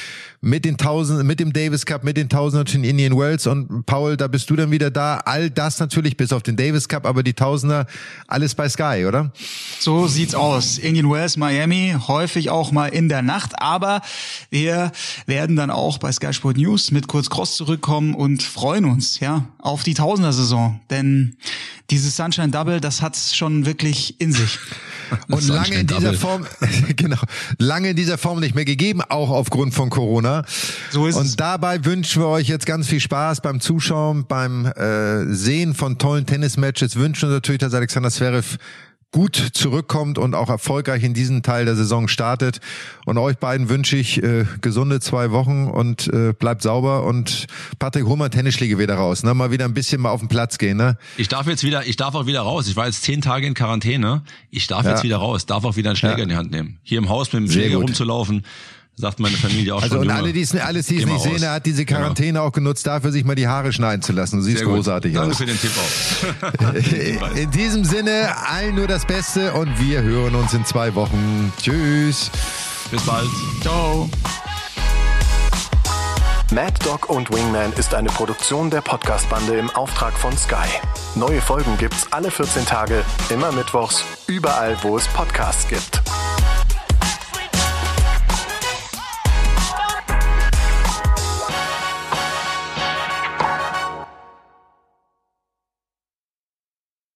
mit den Tausend, mit dem Davis Cup, mit den Tausender in Indian Wells und Paul, da bist du dann wieder da. All das natürlich bis auf den Davis Cup, aber die Tausender alles bei Sky, oder? So sieht's aus. Indian Wells, Miami, häufig auch mal in der Nacht, aber wir werden dann auch bei Sky Sport News mit Kurz Cross zurückkommen und freuen uns, ja, auf die Tausender-Saison, denn dieses Sunshine Double, das hat's schon wirklich in sich. Und lange in dieser Form, genau, lange in dieser Form nicht mehr gegeben, auch aufgrund von Corona. So ist Und es. dabei wünschen wir euch jetzt ganz viel Spaß beim Zuschauen, beim äh, Sehen von tollen Tennismatches. Wünschen wir natürlich, dass Alexander Zverev gut zurückkommt und auch erfolgreich in diesen Teil der Saison startet. Und euch beiden wünsche ich äh, gesunde zwei Wochen und äh, bleibt sauber. Und Patrick, hol mal Tennisschläge wieder raus. Ne? Mal wieder ein bisschen mal auf den Platz gehen. Ne? Ich darf jetzt wieder, ich darf auch wieder raus. Ich war jetzt zehn Tage in Quarantäne. Ich darf ja. jetzt wieder raus, darf auch wieder einen Schläger ja. in die Hand nehmen. Hier im Haus mit dem Schläger rumzulaufen sagt meine Familie auch also schon. Also und alle, die es alles die es nicht sehen, er hat diese. Quarantäne genau. auch genutzt dafür, sich mal die Haare schneiden zu lassen. Du siehst großartig Danke aus. Danke für den Tipp auch. in diesem Sinne, allen nur das Beste und wir hören uns in zwei Wochen. Tschüss. Bis bald. Ciao. Mad Dog und Wingman ist eine Produktion der Podcast-Bande im Auftrag von Sky. Neue Folgen gibt's alle 14 Tage, immer mittwochs, überall, wo es Podcasts gibt.